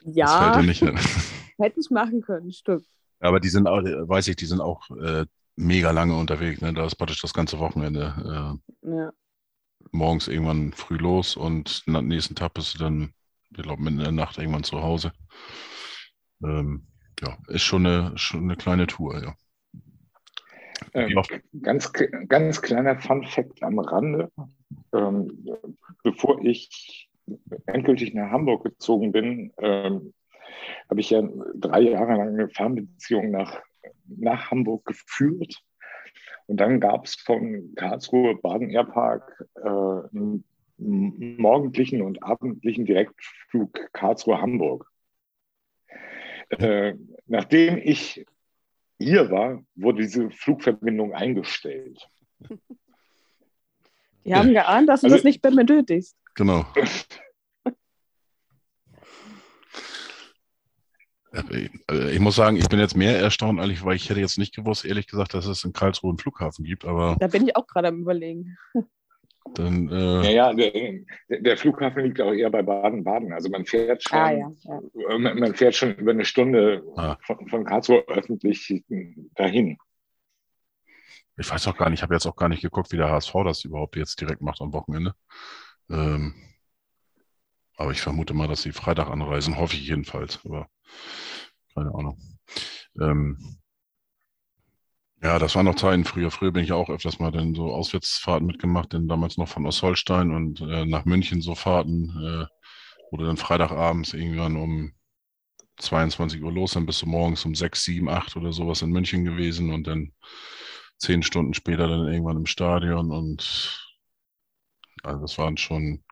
ja, hätte ich machen können, stimmt. Aber die sind auch, äh, weiß ich, die sind auch äh, mega lange unterwegs. Ne? Da ist praktisch das ganze Wochenende äh, Ja. morgens irgendwann früh los und am nächsten Tag bist du dann, ich glaube, mitten in der Nacht irgendwann zu Hause. Ähm, ja, ist schon eine, schon eine kleine Tour, ja. Ähm, ganz, ganz kleiner Fun-Fact am Rande. Ähm, bevor ich endgültig nach Hamburg gezogen bin, ähm, habe ich ja drei Jahre lang eine Fernbeziehung nach, nach Hamburg geführt. Und dann gab es von Karlsruhe Baden Airpark äh, einen morgendlichen und abendlichen Direktflug Karlsruhe-Hamburg. Äh, nachdem ich hier war, wurde diese Flugverbindung eingestellt. Die haben geahnt, dass du Also- das nicht mehr benötigst. Genau. <laughs> Ich muss sagen, ich bin jetzt mehr erstaunt, eigentlich, weil ich hätte jetzt nicht gewusst, ehrlich gesagt, dass es in Karlsruhe einen Flughafen gibt, aber Da bin ich auch gerade am Überlegen. dann, äh, Naja, der, der Flughafen liegt auch eher bei Baden-Baden. Also man fährt schon, Ah, ja, ja. äh, man man fährt schon über eine Stunde Ah. von, von Karlsruhe öffentlich dahin. ich weiß auch gar nicht, ich habe jetzt auch gar nicht geguckt, wie der HSV das überhaupt jetzt direkt macht am Wochenende. Ähm, aber ich vermute mal, dass sie Freitag anreisen, hoffe ich jedenfalls, aber keine Ahnung. Ähm, ja, das waren noch Zeiten früher. Früher bin ich auch öfters mal dann so Auswärtsfahrten mitgemacht, denn damals noch von Ostholstein und äh, nach München so Fahrten, äh, wo du dann Freitagabends irgendwann um 22 Uhr los, dann bist du morgens um 6, 7, 8 oder sowas in München gewesen und dann zehn Stunden später dann irgendwann im Stadion und also das waren schon,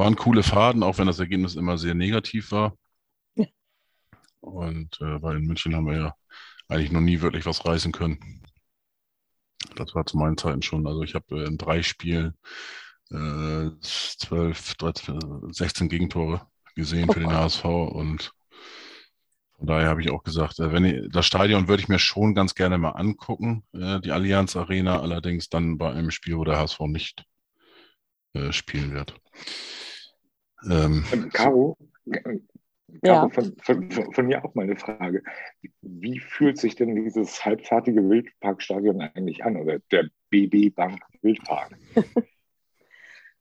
waren coole Fahrten, auch wenn das Ergebnis immer sehr negativ war. Und äh, weil in München haben wir ja eigentlich noch nie wirklich was reißen können. Das war zu meinen Zeiten schon. Also ich habe äh, in drei Spielen äh, 12, 13, 16 Gegentore gesehen für den HSV und von daher habe ich auch gesagt, äh, wenn ich, das Stadion würde ich mir schon ganz gerne mal angucken, äh, die Allianz Arena, allerdings dann bei einem Spiel, wo der HSV nicht äh, spielen wird. Ähm, Caro, äh, Ja. Caro von, von, von, von mir auch mal eine Frage. Wie fühlt sich denn dieses halbfertige Wildparkstadion eigentlich an oder der BB Bank Wildpark? <laughs>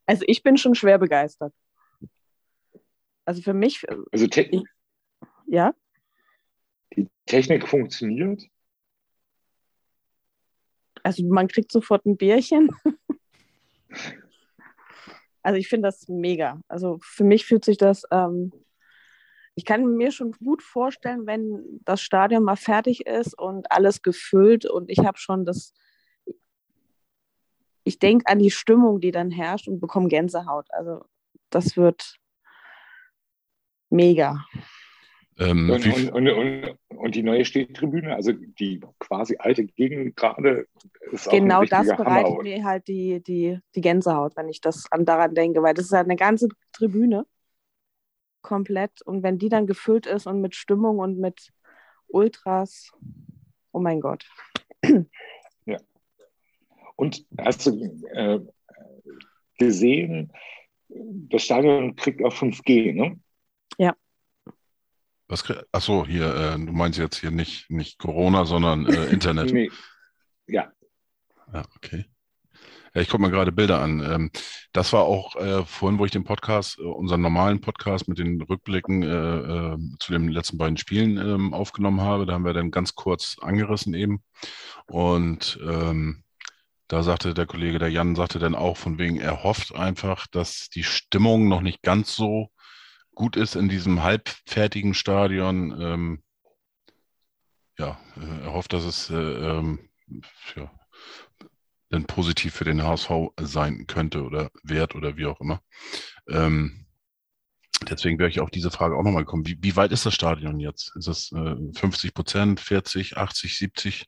Also ich bin schon schwer begeistert. Also für mich, Also te ja, die Technik funktioniert. also man kriegt sofort ein Bierchen. <laughs> Also ich finde das mega. Also für mich fühlt sich das, ähm, ich kann mir schon gut vorstellen, wenn das Stadion mal fertig ist und alles gefüllt und ich habe schon das, ich denke an die Stimmung, die dann herrscht und bekomme Gänsehaut. Also das wird mega. Ähm, Und, wie, und, und, und, und die neue Stehtribüne, also die quasi alte Gegend gerade, ist auch Genau das bereitet Hammer. mir halt die, die, die Gänsehaut, wenn ich das an daran denke, weil das ist halt eine ganze Tribüne komplett und wenn die dann gefüllt ist und mit Stimmung und mit Ultras. Oh mein Gott. Und hast du äh, gesehen, das Stadion kriegt auch 5G, ne? Was, ach so, hier, äh, du meinst jetzt hier nicht, nicht Corona, sondern äh, <laughs> Internet. Nee. Ja, Ja, okay. Ja, ich gucke mir gerade Bilder an. Ähm, das war auch äh, vorhin, wo ich den Podcast, äh, unseren normalen Podcast mit den Rückblicken äh, äh, zu den letzten beiden Spielen ähm, aufgenommen habe. Da haben wir dann ganz kurz angerissen eben. Und ähm, da sagte der Kollege, der Jan, sagte dann auch von wegen, er hofft einfach, dass die Stimmung noch nicht ganz so gut ist in diesem halbfertigen Stadion. Ähm, ja, äh, er hofft, dass es äh, ähm, ja, dann positiv für den HSV sein könnte oder wert oder wie auch immer. Ähm, deswegen wäre ich auf diese Frage auch nochmal gekommen. Wie, wie weit ist das Stadion jetzt? Ist das äh, 50 Prozent, 40, 80, 70?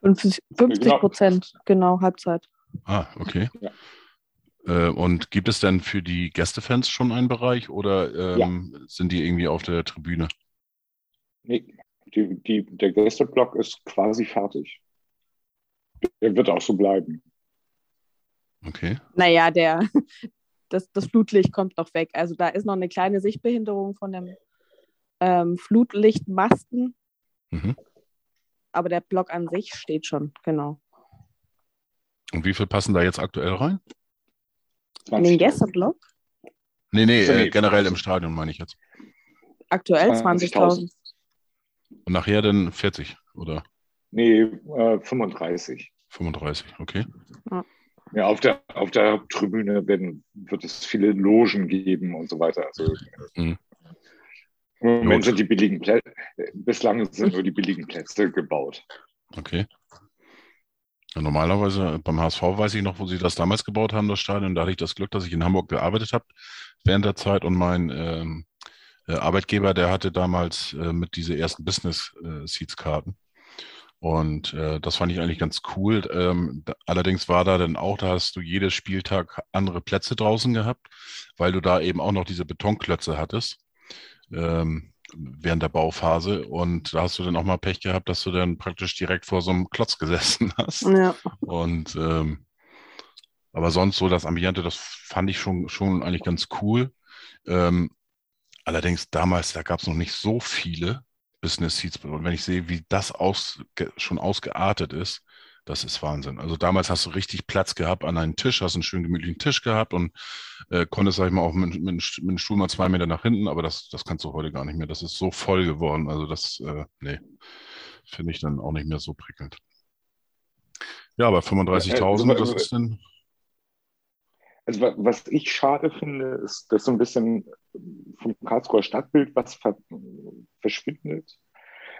50 50 Prozent, genau, Halbzeit. Ah, okay. Ja. Äh, und gibt es denn für die Gästefans schon einen Bereich oder ähm, sind die irgendwie auf der Tribüne? nee, die, die, der Gästeblock ist quasi fertig. Der wird auch so bleiben. Okay. Naja, der, <laughs> das, das Flutlicht kommt noch weg. Also da ist noch eine kleine Sichtbehinderung von dem ähm, Flutlichtmasten, Mhm. aber der Block an sich steht schon, genau. Und wie viel passen da jetzt aktuell rein? In den 20.000. Gästeblock Nee, nee, äh, generell im Stadion meine ich jetzt. aktuell 20.000. 20.000. Und nachher dann 40 oder Nee, äh, 35. 35, okay. Ja, auf der, auf der Haupttribüne werden, wird es viele Logen geben und so weiter. Also, Mhm. Im Moment sind die billigen Plätze, bislang sind nur die billigen Plätze gebaut. Okay. Normalerweise beim HSV weiß ich noch, wo sie das damals gebaut haben, das Stadion. Da hatte ich das Glück, dass ich in Hamburg gearbeitet habe während der Zeit und mein ähm, äh, Arbeitgeber, der hatte damals äh, mit diese ersten Business äh, Seats Karten. Und äh, das fand ich eigentlich ganz cool. Ähm, da, allerdings war da dann auch, da hast du jedes Spieltag andere Plätze draußen gehabt, weil du da eben auch noch diese Betonklötze hattest. Ähm, während der Bauphase und da hast du dann auch mal Pech gehabt, dass du dann praktisch direkt vor so einem Klotz gesessen <laughs> hast. Ja. Und ähm, aber sonst so das Ambiente, das fand ich schon, schon eigentlich ganz cool. Ähm, allerdings damals, da gab es noch nicht so viele Business Seats. Und wenn ich sehe, wie das aus, schon ausgeartet ist, das ist Wahnsinn. Also damals hast du richtig Platz gehabt an einem Tisch, hast einen schönen gemütlichen Tisch gehabt und äh, konntest, sag ich mal, auch mit, mit, mit dem Stuhl mal zwei Meter nach hinten, aber das, das kannst du heute gar nicht mehr. Das ist so voll geworden. Also das, äh, nee, finde ich dann auch nicht mehr so prickelnd. Ja, aber 35.000, das ist dann, Also wa- was ich schade finde, ist, dass so ein bisschen vom Karlsruher Stadtbild was ver verschwindet.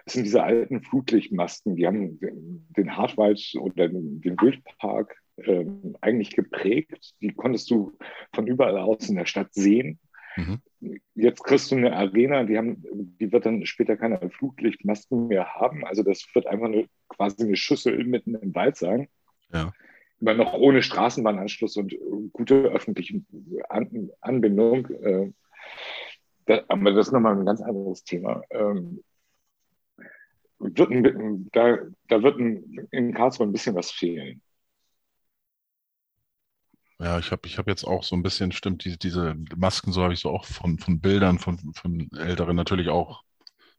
Das sind diese alten Flutlichtmasten, die haben den, Hartwald oder den, Wildpark ähm, eigentlich geprägt. Die konntest du von überall aus in der Stadt sehen. Mhm. Jetzt kriegst du eine Arena, die, haben, die wird dann später keine Flutlichtmasten mehr haben. Also das wird einfach eine, quasi eine Schüssel mitten im Wald sein. Ja. Aber noch ohne Straßenbahnanschluss und äh, gute öffentliche An Anbindung. Äh, da, aber das ist nochmal ein ganz anderes Thema. Ähm, wird ein, da, da wird ein, in Karlsruhe ein bisschen was fehlen. Ja, ich habe ich hab jetzt auch so ein bisschen, stimmt, diese, diese Masken, so habe ich so auch von, von Bildern von, von Älteren, natürlich auch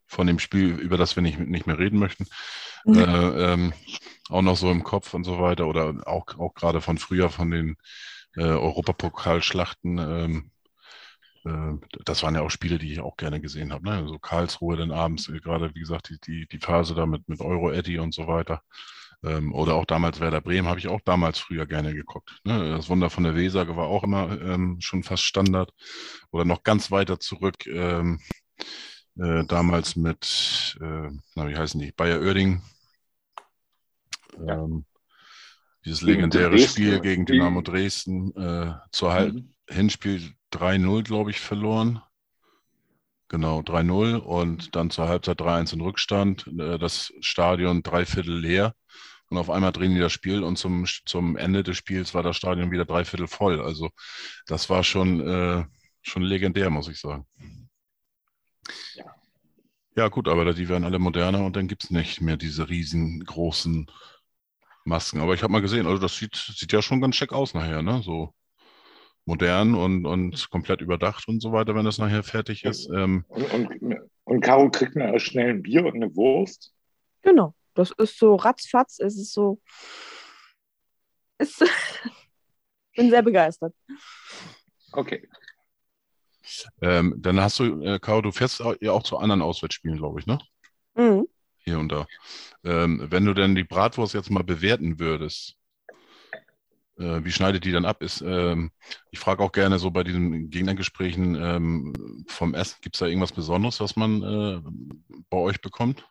von dem Spiel, über das wir nicht, nicht mehr reden möchten, Mhm. äh, ähm, auch noch so im Kopf und so weiter oder auch, auch gerade von früher, von den äh, Europapokalschlachten. Ähm, äh, das waren ja auch Spiele, die ich auch gerne gesehen habe. Ne? So Karlsruhe dann abends, äh, gerade wie gesagt, die, die, die Phase da mit, mit Euro-Eddy und so weiter. Ähm, oder auch damals Werder Bremen habe ich auch damals früher gerne geguckt. Ne? Das Wunder von der Weser war auch immer ähm, schon fast Standard. Oder noch ganz weiter zurück, ähm, äh, damals mit, äh, na, wie heißen die, Bayer Oerding. Ja. Ähm, dieses legendäre. Spiel gegen Gegen- Dynamo Dresden. Äh, zur Halb Mhm. Hinspiel 3-0, glaube ich, verloren. Genau, 3-0 und dann zur Halbzeit 3-1 in Rückstand. Äh, Das Stadion dreiviertel leer. Und auf einmal drehen die das Spiel und zum, zum Ende des Spiels war das Stadion wieder dreiviertel voll. Also das war schon, äh, schon legendär, muss ich sagen. Ja, gut, aber die werden alle moderner und dann gibt es nicht mehr diese riesengroßen Masken. Aber ich habe mal gesehen, also das sieht, sieht ja schon ganz schick aus nachher, ne? So modern und, und komplett überdacht und so weiter, wenn das nachher fertig ist. Ähm, Und, und, und Caro kriegt mal schnell ein Bier und eine Wurst. Genau, das ist so ratzfatz, es ist so. Ist, <laughs> bin sehr begeistert. Okay. ähm, dann hast du, äh, Caro, du fährst auch, ja auch zu anderen Auswärtsspielen, glaube ich, ne? Mhm. Hier und da. Ähm, wenn du denn die Bratwurst jetzt mal bewerten würdest, äh, wie schneidet die dann ab? Ist, ähm, ich frage auch gerne so bei diesen Gegnergesprächen ähm, vom Essen, gibt es da irgendwas Besonderes, was man äh, bei euch bekommt?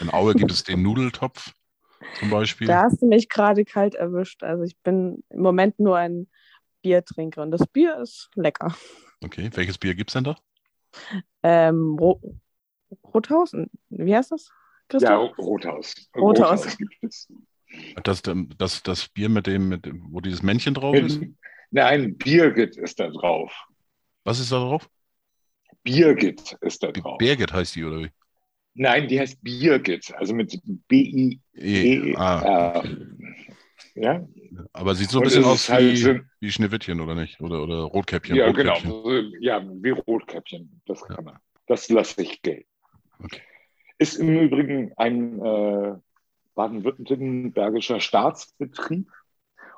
In Aue gibt es den Nudeltopf zum Beispiel. Da hast du mich gerade kalt erwischt. Also ich bin im Moment nur ein Biertrinker und das Bier ist lecker. Okay, welches Bier gibt es denn da? Ähm, Ro Rothausen, wie heißt das? Ja, Christoph? Rothaus. Rothaus. gibt es. Das, das, das Bier mit dem, mit dem, wo dieses Männchen drauf ist? Nein, Birgit ist da drauf. Was ist da drauf? Birgit ist da drauf. Birgit heißt die, oder wie? Nein, die heißt Birgit, also mit B-I-E-R. E, ah, Ja, aber sieht so ein Und bisschen aus halt wie, so- wie Schneewittchen, oder nicht? Oder, oder Rotkäppchen. ja genau. Rotkäppchen. So, Ja, wie Rotkäppchen. Das kann man. Das lasse ich gelten. Okay. Ist im Übrigen ein äh, baden-württembergischer Staatsbetrieb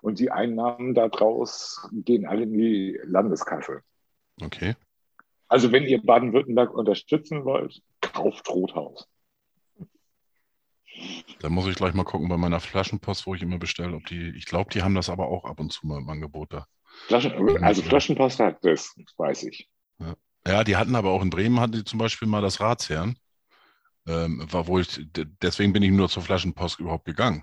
und die Einnahmen daraus gehen alle in die Landeskasse. Okay. Also wenn ihr Baden-Württemberg unterstützen wollt, kauft Rothaus. Da muss ich gleich mal gucken bei meiner Flaschenpost, wo ich immer bestelle, ob die, ich glaube, die haben das aber auch ab und zu mal im Angebot da. Flaschen, also Flaschenpost hat das, weiß ich. Ja, die hatten aber auch in Bremen, hatten die zum Beispiel mal das Ratsherrn. Ähm, war wohl, deswegen bin ich nur zur Flaschenpost überhaupt gegangen,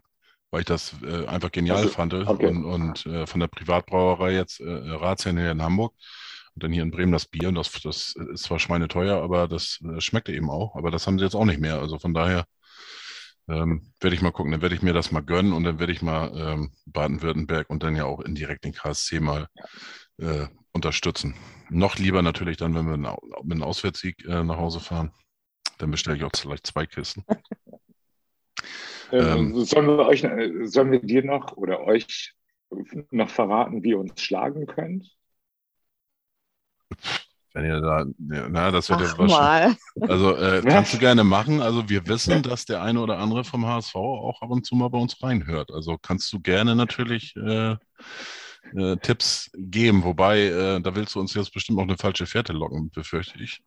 weil ich das äh, einfach genial Also, fand. okay. Und, und äh, von der Privatbrauerei jetzt äh, Ratsherrn hier in Hamburg und dann hier in Bremen das Bier. Und das, das ist zwar schweineteuer, aber das äh, schmeckte eben auch. Aber das haben sie jetzt auch nicht mehr. Also von daher ähm, werde ich mal gucken. Dann werde ich mir das mal gönnen und dann werde ich mal ähm, Baden-Württemberg und dann ja auch indirekt den KSC mal äh, unterstützen. Noch lieber natürlich dann, wenn wir mit einem Auswärtssieg äh, nach Hause fahren. Dann bestelle ich auch vielleicht zwei Kisten. <laughs> Ähm, Ähm. sollen, wir euch, sollen wir dir noch oder euch noch verraten, wie ihr uns schlagen könnt? Wenn ihr da, ja, na, das wird ja Ach wahrscheinlich. mal. Also äh, Ja. <laughs> kannst du gerne machen. Also wir wissen, dass der eine oder andere vom HSV auch ab und zu mal bei uns reinhört. Also kannst du gerne natürlich äh, äh, Tipps geben. Wobei, äh, da willst du uns jetzt bestimmt auch eine falsche Fährte locken, befürchte ich.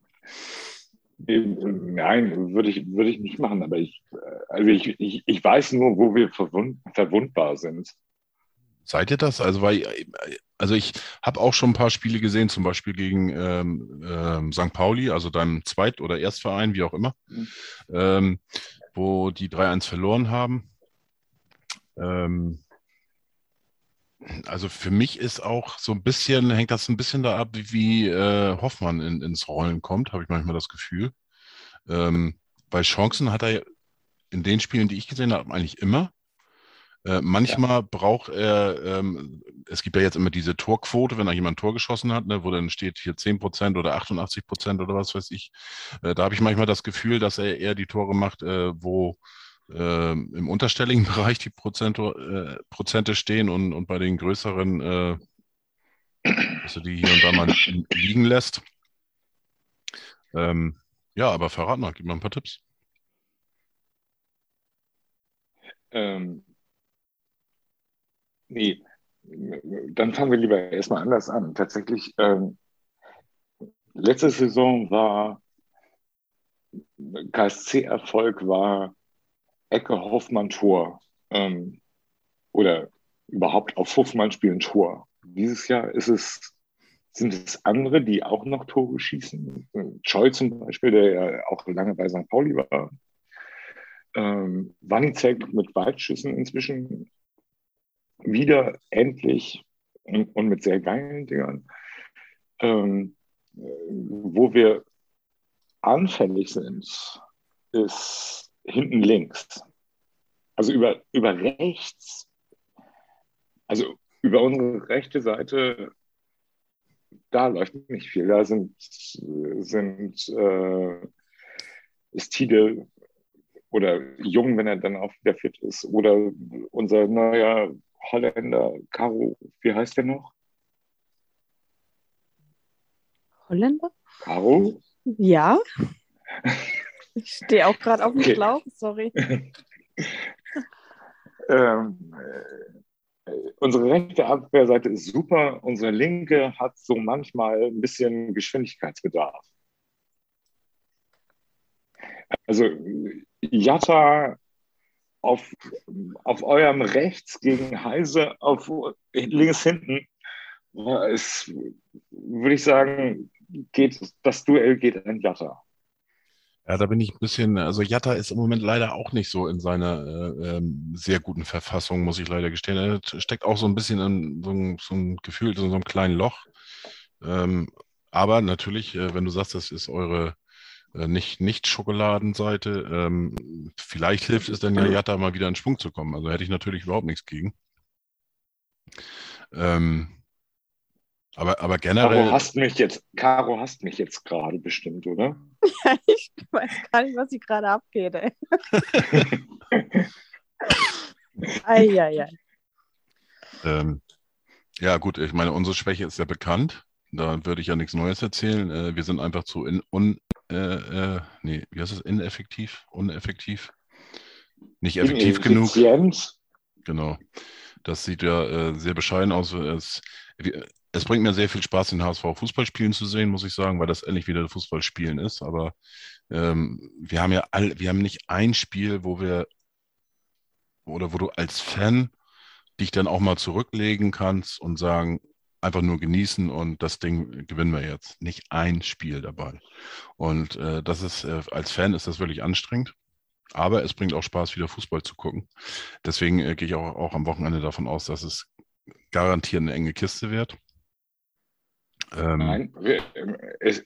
Nein, würde ich, würde ich nicht machen, aber ich, äh, also ich, ich, ich weiß nur, wo wir verwund, verwundbar sind. Seid ihr das? Also, weil, also ich habe auch schon ein paar Spiele gesehen, zum Beispiel gegen ähm, ähm, St. Pauli, also deinem Zweit- oder Erstverein, wie auch immer, Mhm. ähm, wo die 3-1 verloren haben. Ähm, also für mich ist auch so ein bisschen, hängt das ein bisschen da ab, wie, äh, Hoffmann in, ins Rollen kommt, habe ich manchmal das Gefühl. Ähm, weil Chancen hat er in den Spielen, die ich gesehen habe, eigentlich immer. Äh, manchmal braucht er, ähm, es gibt ja jetzt immer diese Torquote, wenn da jemand ein Tor geschossen hat, ne, wo dann steht hier 10% oder 88% oder was weiß ich. Äh, da habe ich manchmal das Gefühl, dass er eher die Tore macht, äh, wo ähm, im unterstelligen <laughs> Bereich die Prozento, äh, Prozente stehen und, und bei den größeren, äh, dass er die hier und da mal <laughs> liegen lässt. Ähm, ja, aber verrat mal, gib mal ein paar Tipps. Ähm, nee, dann fangen wir lieber erstmal anders an. Tatsächlich, ähm, letzte Saison war KSC-Erfolg war Ecke Hoffmann Tor ähm, oder überhaupt auf Hoffmann spielen Tor. Dieses Jahr ist es, sind es andere, die auch noch Tore schießen. Choi zum Beispiel, der ja auch lange bei St. Pauli war. Ähm, Wanizek mit Weitschüssen inzwischen wieder endlich und, und mit sehr geilen Dingern. Ähm, äh, wo wir anfällig sind, ist hinten links. Also über, über rechts, also über unsere rechte Seite, da läuft nicht viel. Da sind, sind äh, ist Tide oder Jung, wenn er dann auch wieder fit ist. Oder unser neuer Holländer, Caro, wie heißt der noch? Holländer? Caro? Ja. <laughs> Ich stehe auch gerade auf dem Okay. Schlauch, sorry. <laughs> ähm, äh, unsere rechte Abwehrseite ist super, unsere linke hat so manchmal ein bisschen Geschwindigkeitsbedarf. Also Jatta auf, auf eurem rechts gegen Heise auf links hinten ist, würde ich sagen, geht das Duell geht an Jatta. Ja, da bin ich ein bisschen, also Jatta ist im Moment leider auch nicht so in seiner äh, ähm, sehr guten Verfassung, muss ich leider gestehen. Er steckt auch so ein bisschen in so ein, so ein Gefühl, in so einem kleinen Loch. Ähm, aber natürlich, äh, wenn du sagst, das ist eure äh, nicht, nicht Schokoladenseite, ähm, vielleicht hilft es dann ja Jatta mal wieder in Schwung zu kommen. Also hätte ich natürlich überhaupt nichts gegen. Ähm, aber, aber generell. Caro hasst mich jetzt, Caro hasst mich jetzt gerade bestimmt, oder? ich weiß gar nicht, was hier gerade abgeht. Ey. <laughs> Eieiei. Ähm, ja, gut, ich meine, unsere Schwäche ist ja bekannt. Da würde ich ja nichts Neues erzählen. Äh, wir sind einfach zu in, un, äh, äh, nee, wie heißt es? Ineffektiv? Uneffektiv? Nicht effektiv genug. Genau. Das sieht ja äh, sehr bescheiden aus. Es, wir- es bringt mir sehr viel Spaß, den HSV Fußball spielen zu sehen, muss ich sagen, weil das endlich wieder Fußballspielen ist. Aber ähm, wir haben ja all, wir haben nicht ein Spiel, wo wir oder wo du als Fan dich dann auch mal zurücklegen kannst und sagen, einfach nur genießen und das Ding gewinnen wir jetzt. Nicht ein Spiel dabei. Und äh, das ist, äh, als Fan ist das wirklich anstrengend. Aber es bringt auch Spaß, wieder Fußball zu gucken. Deswegen äh, gehe ich auch, auch am Wochenende davon aus, dass es garantiert eine enge Kiste wird. Ähm, Nein, ähm,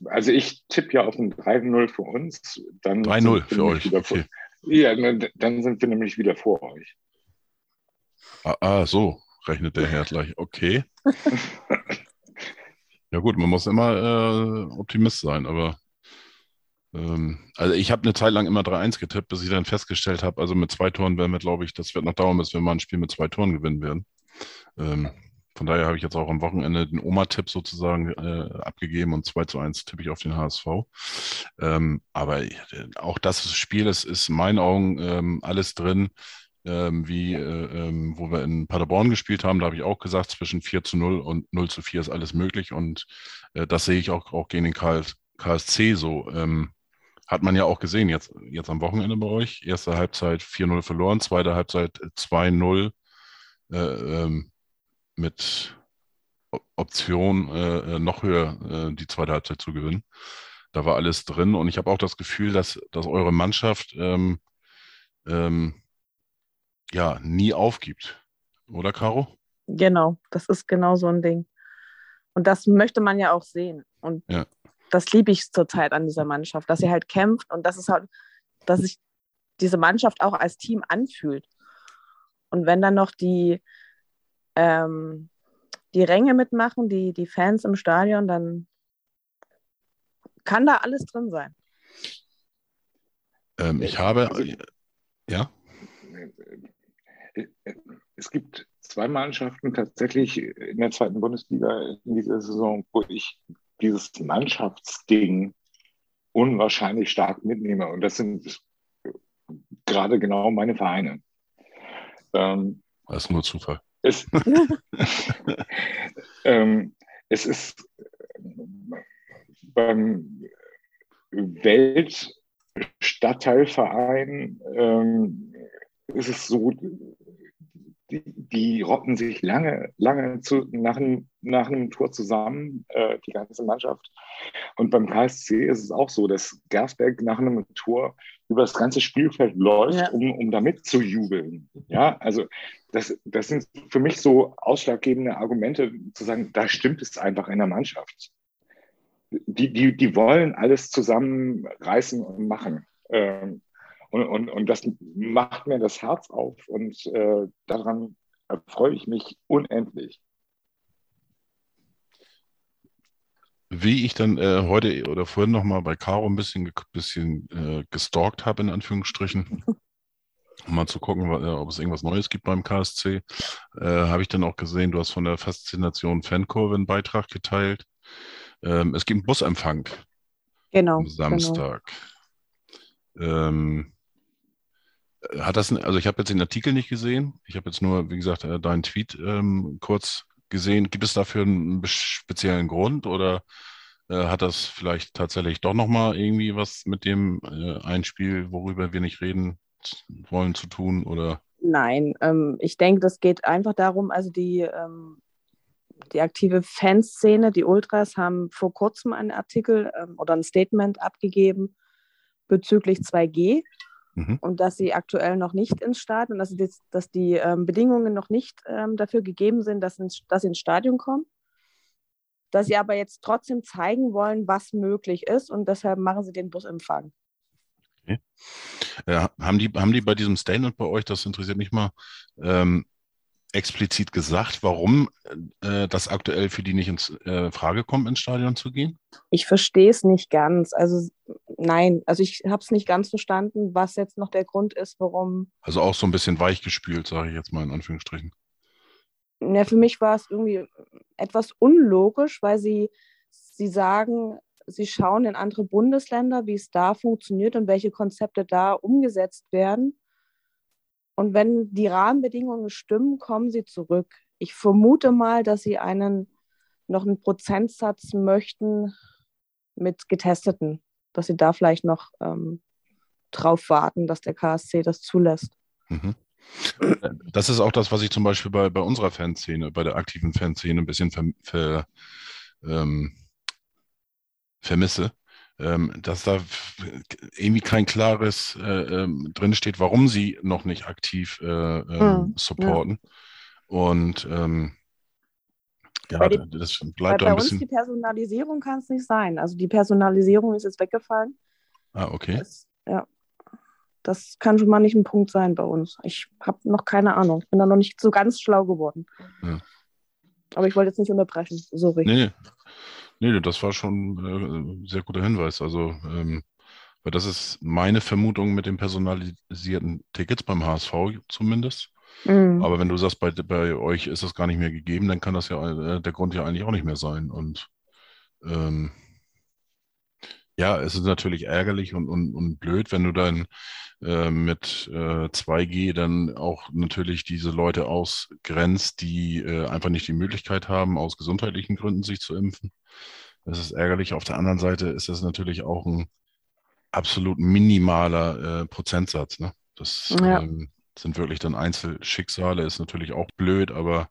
also ich tippe ja auf ein 3-0 für uns. Dann 3-0 sind wir für euch. wieder Vor, Okay. ja, ne, dann sind wir nämlich wieder vor euch. Ah, ah, so rechnet der Herr gleich. Okay. <laughs> Ja gut, man muss immer äh, Optimist sein, aber ähm, also ich habe eine Zeit lang immer 3-1 getippt, bis ich dann festgestellt habe, also mit zwei Toren werden wir, glaube ich, das wird noch dauern, bis wir mal ein Spiel mit zwei Toren gewinnen werden. Ähm, von daher habe ich jetzt auch am Wochenende den Oma-Tipp sozusagen äh, abgegeben und 2 zu 1 tippe ich auf den HSV. Ähm, aber äh, auch das Spiel ist, ist in meinen Augen ähm, alles drin, ähm, wie äh, ähm, wo wir in Paderborn gespielt haben. Da habe ich auch gesagt, zwischen 4 zu 0 und 0 zu 4 ist alles möglich. Und äh, das sehe ich auch, auch gegen den KSC so. Ähm, hat man ja auch gesehen jetzt, jetzt am Wochenende bei euch. Erste Halbzeit 4-0 verloren, zweite Halbzeit 2-0 äh, ähm, mit Option, äh, äh, noch höher äh, die zweite Halbzeit zu gewinnen. Da war alles drin und ich habe auch das Gefühl, dass, dass eure Mannschaft ähm, ähm, ja nie aufgibt. Oder, Caro? Genau, das ist genau so ein Ding. Und das möchte man ja auch sehen. Und Ja. das liebe ich zurzeit an dieser Mannschaft, dass sie halt kämpft und dass es halt, dass sich diese Mannschaft auch als Team anfühlt. Und wenn dann noch die, ähm, die Ränge mitmachen, die, die Fans im Stadion, dann kann da alles drin sein. Ähm, ich habe, Also- ja, Es gibt zwei Mannschaften tatsächlich in der zweiten Bundesliga in dieser Saison, wo ich dieses Mannschaftsding unwahrscheinlich stark mitnehme. Und das sind gerade genau meine Vereine. Ähm, das ist nur Zufall. Es, <laughs> ähm, es ist beim Weltstadtteilverein ähm, ist es so, die, die rotten sich lange, lange zu, nach, einem, nach einem Tor zusammen, äh, die ganze Mannschaft. Und beim KSC ist es auch so, dass Gersberg nach einem Tor über das ganze Spielfeld läuft, Ja. um, um da mitzujubeln. Ja, also das, das sind für mich so ausschlaggebende Argumente, zu sagen, da stimmt es einfach in der Mannschaft. Die, die, die wollen alles zusammenreißen und machen. Ähm, und, und, und das macht mir das Herz auf und äh, daran erfreue ich mich unendlich. wie ich dann äh, heute oder vorhin nochmal bei Caro ein bisschen, bisschen äh, gestalkt habe, in Anführungsstrichen, um mal zu gucken, ob es irgendwas Neues gibt beim KSC, äh, habe ich dann auch gesehen, du hast von der Faszination Fankurve einen Beitrag geteilt. Ähm, es gibt einen Busempfang Genau. am Samstag. Ähm, hat das, also ich habe jetzt den Artikel nicht gesehen. Ich habe jetzt nur, wie gesagt, äh, deinen Tweet ähm, kurz gesehen. Gibt es dafür einen speziellen Grund oder äh, hat das vielleicht tatsächlich doch nochmal irgendwie was mit dem äh, Einspiel, worüber wir nicht reden wollen, zu tun? Oder? Nein, ähm, ich denke, das geht einfach darum, also die, ähm, die aktive Fanszene, die Ultras, haben vor kurzem einen Artikel ähm, oder ein Statement abgegeben bezüglich 2G mhm. und dass sie aktuell noch nicht ins Stadion, dass die, dass die ähm, Bedingungen noch nicht ähm, dafür gegeben sind, dass, ins, dass sie ins Stadion kommen. Dass sie aber jetzt trotzdem zeigen wollen, was möglich ist und deshalb machen sie den Busempfang. Okay. Äh, haben, die, haben die bei diesem Statement bei euch, das interessiert mich mal, ähm, explizit gesagt, warum äh, das aktuell für die nicht in äh, Frage kommt, ins Stadion zu gehen? Ich verstehe es nicht ganz. Also nein, also ich habe es nicht ganz verstanden, was jetzt noch der Grund ist, warum. Also auch so ein bisschen weichgespült, sage ich jetzt mal in Anführungsstrichen. Ja, für mich war es irgendwie etwas unlogisch, weil sie, sie sagen, sie schauen in andere Bundesländer, wie es da funktioniert und welche Konzepte da umgesetzt werden. Und wenn die Rahmenbedingungen stimmen, kommen sie zurück. Ich vermute mal, dass sie einen noch einen Prozentsatz möchten mit Getesteten, dass sie da vielleicht noch ähm, drauf warten, dass der KSC das zulässt. Mhm. Das ist auch das, was ich zum Beispiel bei, bei unserer Fanszene, bei der aktiven Fanszene ein bisschen ver, ver, ähm, vermisse ähm, dass da irgendwie kein klares äh, ähm, drinsteht, warum sie noch nicht aktiv äh, mhm, supporten. Ja. Und ähm, ja, die, das bleibt bei, bei uns die Personalisierung kann es nicht sein. Also die Personalisierung ist jetzt weggefallen. Ah, okay. Das, ja. Das kann schon mal nicht ein Punkt sein bei uns. Ich habe noch keine Ahnung. Ich bin da noch nicht so ganz schlau geworden. Ja. Aber ich wollte jetzt nicht unterbrechen. Sorry. Nee, Nee, das war schon ein äh, sehr guter Hinweis. Also, ähm, weil das ist meine Vermutung mit den personalisierten Tickets beim HSV zumindest. Mhm. Aber wenn du sagst, bei, bei euch ist das gar nicht mehr gegeben, dann kann das ja äh, der Grund ja eigentlich auch nicht mehr sein. Und ähm, ja, es ist natürlich ärgerlich und, und, und blöd, wenn du dann äh, mit äh, 2G dann auch natürlich diese Leute ausgrenzt, die äh, einfach nicht die Möglichkeit haben, aus gesundheitlichen Gründen sich zu impfen. Das ist ärgerlich. Auf der anderen Seite ist das natürlich auch ein absolut minimaler äh, Prozentsatz. Ne? Das ja. ähm, sind wirklich dann Einzelschicksale, ist natürlich auch blöd, aber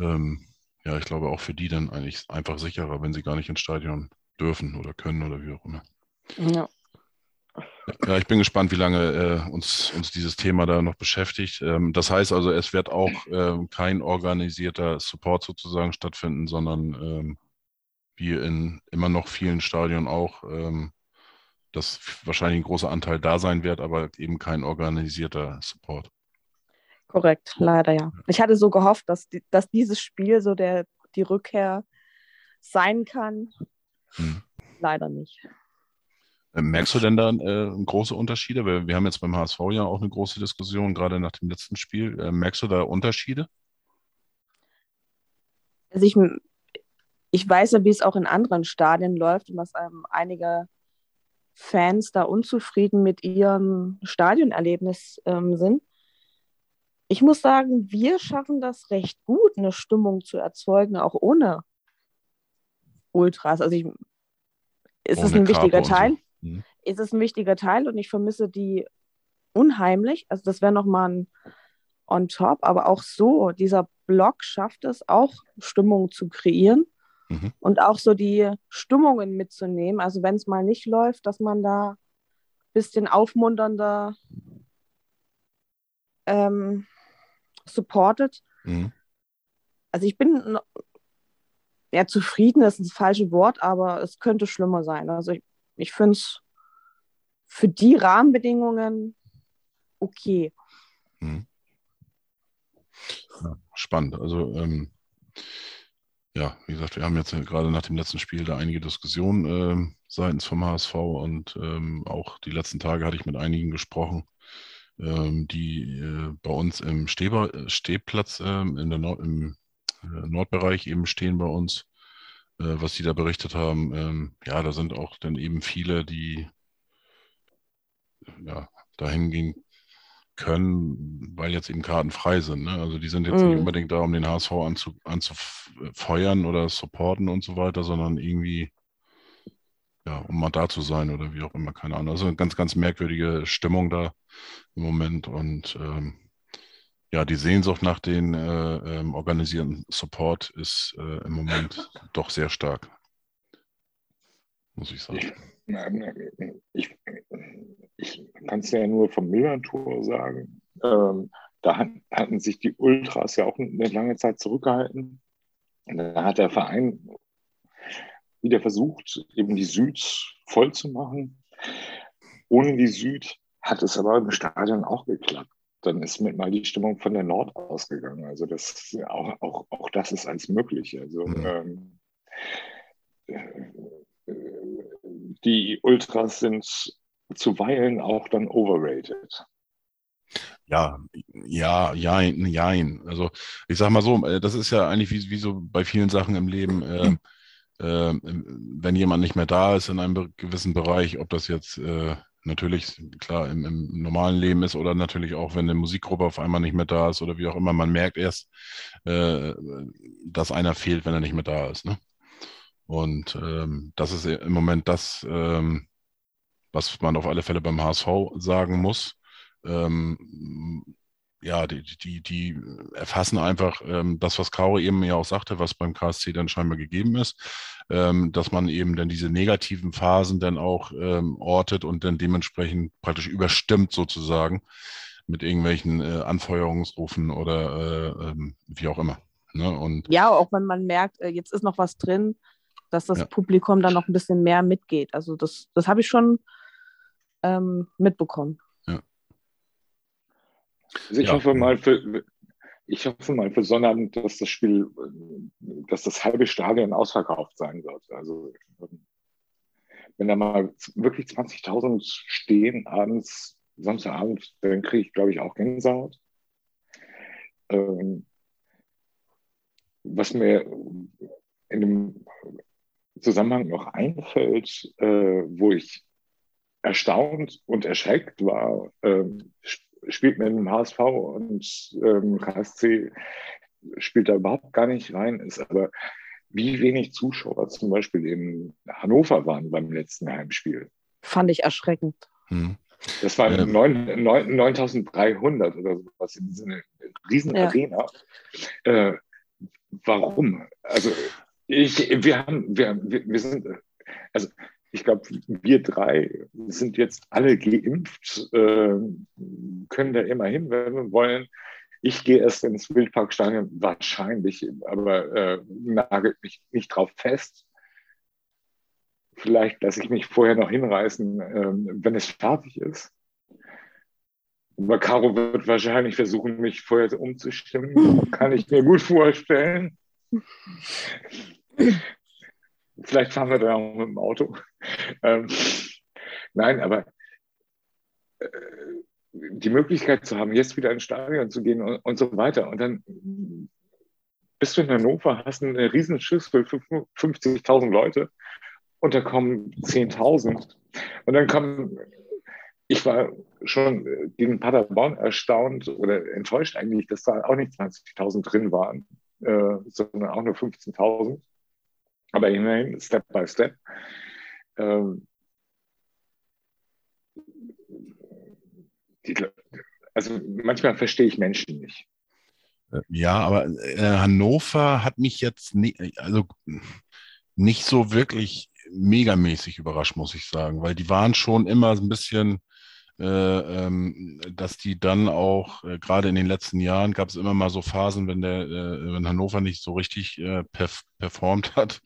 ähm, ja, ich glaube auch für die dann eigentlich einfach sicherer, wenn sie gar nicht ins Stadion dürfen oder können oder wie auch immer. Ja. Ja, ich bin gespannt, wie lange äh, uns, uns dieses Thema da noch beschäftigt. Ähm, das heißt also, es wird auch ähm, kein organisierter Support sozusagen stattfinden, sondern ähm, wie in immer noch vielen Stadien auch, ähm, dass wahrscheinlich ein großer Anteil da sein wird, aber eben kein organisierter Support. Korrekt, leider ja. Ich hatte so gehofft, dass, die, dass dieses Spiel so der, die Rückkehr sein kann. Hm. Leider nicht. Äh, merkst du denn da äh, große Unterschiede? Wir, wir haben jetzt beim HSV ja auch eine große Diskussion, gerade nach dem letzten Spiel. Äh, merkst du da Unterschiede? Also ich, ich weiß ja, wie es auch in anderen Stadien läuft und dass ähm, einige Fans da unzufrieden mit ihrem Stadionerlebnis ähm, sind. Ich muss sagen, wir schaffen das recht gut, eine Stimmung zu erzeugen, auch ohne Ultras. Also ich, ist es ein wichtiger Teil? So. Mhm. Ist es ein wichtiger Teil und ich vermisse die unheimlich. Also das wäre nochmal ein on top, aber auch so, dieser Blog schafft es auch, Stimmung zu kreieren mhm. und auch so die Stimmungen mitzunehmen. Also wenn es mal nicht läuft, dass man da ein bisschen aufmunternder ähm, supportet. Mhm. Also ich bin ja, zufrieden ist das falsche Wort, aber es könnte schlimmer sein. Also ich, ich finde es für die Rahmenbedingungen okay. Hm. Ja, spannend. Also ähm, ja, wie gesagt, wir haben jetzt gerade nach dem letzten Spiel da einige Diskussionen äh, seitens vom HSV und ähm, auch die letzten Tage hatte ich mit einigen gesprochen, ähm, die äh, bei uns im Stehbar, Stehplatz ähm, in der Nord, im äh, Nordbereich eben stehen bei uns, äh, was die da berichtet haben. Ähm, ja, da sind auch dann eben viele, die ja, dahin gehen können, weil jetzt eben Karten frei sind. Ne? Also die sind jetzt nicht Mhm. unbedingt da, um den HSV anzu, anzufeuern oder supporten und so weiter, sondern irgendwie, ja, um mal da zu sein oder wie auch immer, keine Ahnung. Also eine ganz, ganz merkwürdige Stimmung da im Moment und ähm, ja, die Sehnsucht nach den äh, ähm, organisierten Support ist äh, im Moment <laughs> doch sehr stark, muss ich sagen. Ich, ich kann es ja nur vom Millantor sagen. Ähm, da hat, hatten sich die Ultras ja auch eine lange Zeit zurückgehalten. Und da hat der Verein wieder versucht, eben die Süd voll zu machen. Ohne die Süd hat es aber im Stadion auch geklappt. Dann ist mit mal die Stimmung von der Nord ausgegangen. Also das auch, auch, auch das ist alles möglich. Also Mhm. ähm, äh, die Ultras sind zuweilen auch dann overrated. Ja, ja, jein, jein. Also ich sag mal so, äh, das ist ja eigentlich wie, wie so bei vielen Sachen im Leben, äh, äh, wenn jemand nicht mehr da ist in einem gewissen Bereich, ob das jetzt äh, natürlich klar im, im normalen Leben ist oder natürlich auch, wenn eine Musikgruppe auf einmal nicht mehr da ist oder wie auch immer, man merkt erst, äh, dass einer fehlt, wenn er nicht mehr da ist. Ne? Und ähm, das ist im Moment das, ähm, was man auf alle Fälle beim HSV sagen muss. Ähm, ja, die, die, die erfassen einfach ähm, das, was Caro eben ja auch sagte, was beim KSC dann scheinbar gegeben ist, ähm, dass man eben dann diese negativen Phasen dann auch ähm, ortet und dann dementsprechend praktisch überstimmt sozusagen mit irgendwelchen äh, Anfeuerungsrufen oder äh, ähm, wie auch immer. Ne? Und Ja, auch wenn man merkt, äh, jetzt ist noch was drin, dass das Ja. Publikum dann noch ein bisschen mehr mitgeht. Also das, das habe ich schon ähm, mitbekommen. Also ich Ja. hoffe mal für, ich hoffe mal für Sonnabend, dass das Spiel, dass das halbe Stadion ausverkauft sein wird. Also wenn da mal wirklich 20.000 stehen abends, Samstagabend, dann kriege ich, glaube ich, auch Gänsehaut. Ähm, was mir in dem Zusammenhang noch einfällt, äh, wo ich erstaunt und erschreckt war, ähm, sp- spielt mit dem HSV und ähm, KSC spielt da überhaupt gar nicht rein, ist aber wie wenig Zuschauer zum Beispiel in Hannover waren beim letzten Heimspiel. Fand ich erschreckend. hm. Das waren Ähm. neun- neun- 9300 oder sowas in dieser riesen Ja. Arena. Äh, warum? Also ich, wir haben, wir, wir, wir sind, also ich glaube, wir drei sind jetzt alle geimpft, äh, können da immer hin, wenn wir wollen. Ich gehe erst ins Wildparkstadion, wahrscheinlich, aber äh, nagelt mich nicht drauf fest. Vielleicht lasse ich mich vorher noch hinreißen, ähm, wenn es fertig ist. Aber Caro wird wahrscheinlich versuchen, mich vorher umzustimmen. <laughs> Kann ich mir gut vorstellen. Vielleicht fahren wir da auch mit dem Auto. <laughs> Ähm, nein, aber äh, die Möglichkeit zu haben, jetzt wieder ins Stadion zu gehen und, und so weiter. Und dann bist du in Hannover, hast eine riesen Schüssel für 50.000 Leute und da kommen 10.000. Und dann kommen, ich war schon gegen Paderborn erstaunt oder enttäuscht eigentlich, dass da auch nicht 20.000 drin waren, äh, sondern auch nur 15.000. Aber immerhin, Step by Step. Ähm, die, also manchmal verstehe ich Menschen nicht. Ja, aber äh, Hannover hat mich jetzt nie, also nicht so wirklich megamäßig überrascht, muss ich sagen, weil die waren schon immer ein bisschen, äh, dass die dann auch, äh, gerade in den letzten Jahren gab es immer mal so Phasen, wenn der, äh, wenn Hannover nicht so richtig äh, perf performt hat,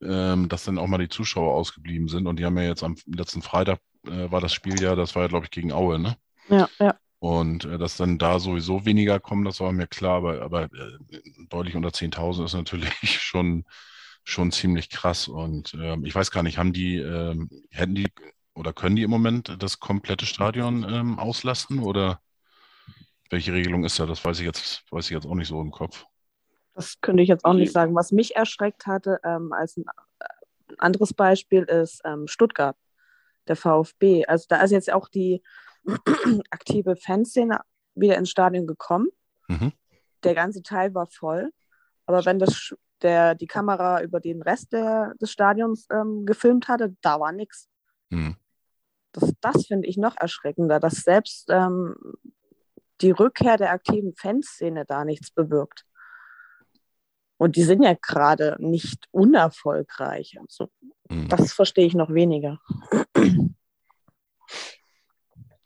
ähm, dass dann auch mal die Zuschauer ausgeblieben sind. Und die haben ja jetzt am letzten Freitag äh, war das Spiel ja, das war ja, glaube ich, gegen Aue, ne? Ja, ja. Und äh, dass dann da sowieso weniger kommen, das war mir klar, aber, aber äh, deutlich unter 10.000 ist natürlich <laughs> schon, schon ziemlich krass. Und äh, ich weiß gar nicht, haben die, ähm, hätten die oder können die im Moment das komplette Stadion ähm, auslasten oder welche Regelung ist da? Das weiß ich jetzt, weiß ich jetzt auch nicht so im Kopf. Das könnte ich jetzt auch nicht sagen. Was mich erschreckt hatte, ähm, als ein äh, anderes Beispiel ist ähm, Stuttgart, der VfB. Also da ist jetzt auch die <clears throat> aktive Fanszene wieder ins Stadion gekommen. Mhm. Der ganze Teil war voll. Aber wenn das, der, die Kamera über den Rest der, des Stadions ähm, gefilmt hatte, da war nichts. Mhm. Das, das finde ich noch erschreckender, dass selbst ähm, die Rückkehr der aktiven Fanszene da nichts bewirkt. Und die sind ja gerade nicht unerfolgreich. Also, mhm. Das verstehe ich noch weniger.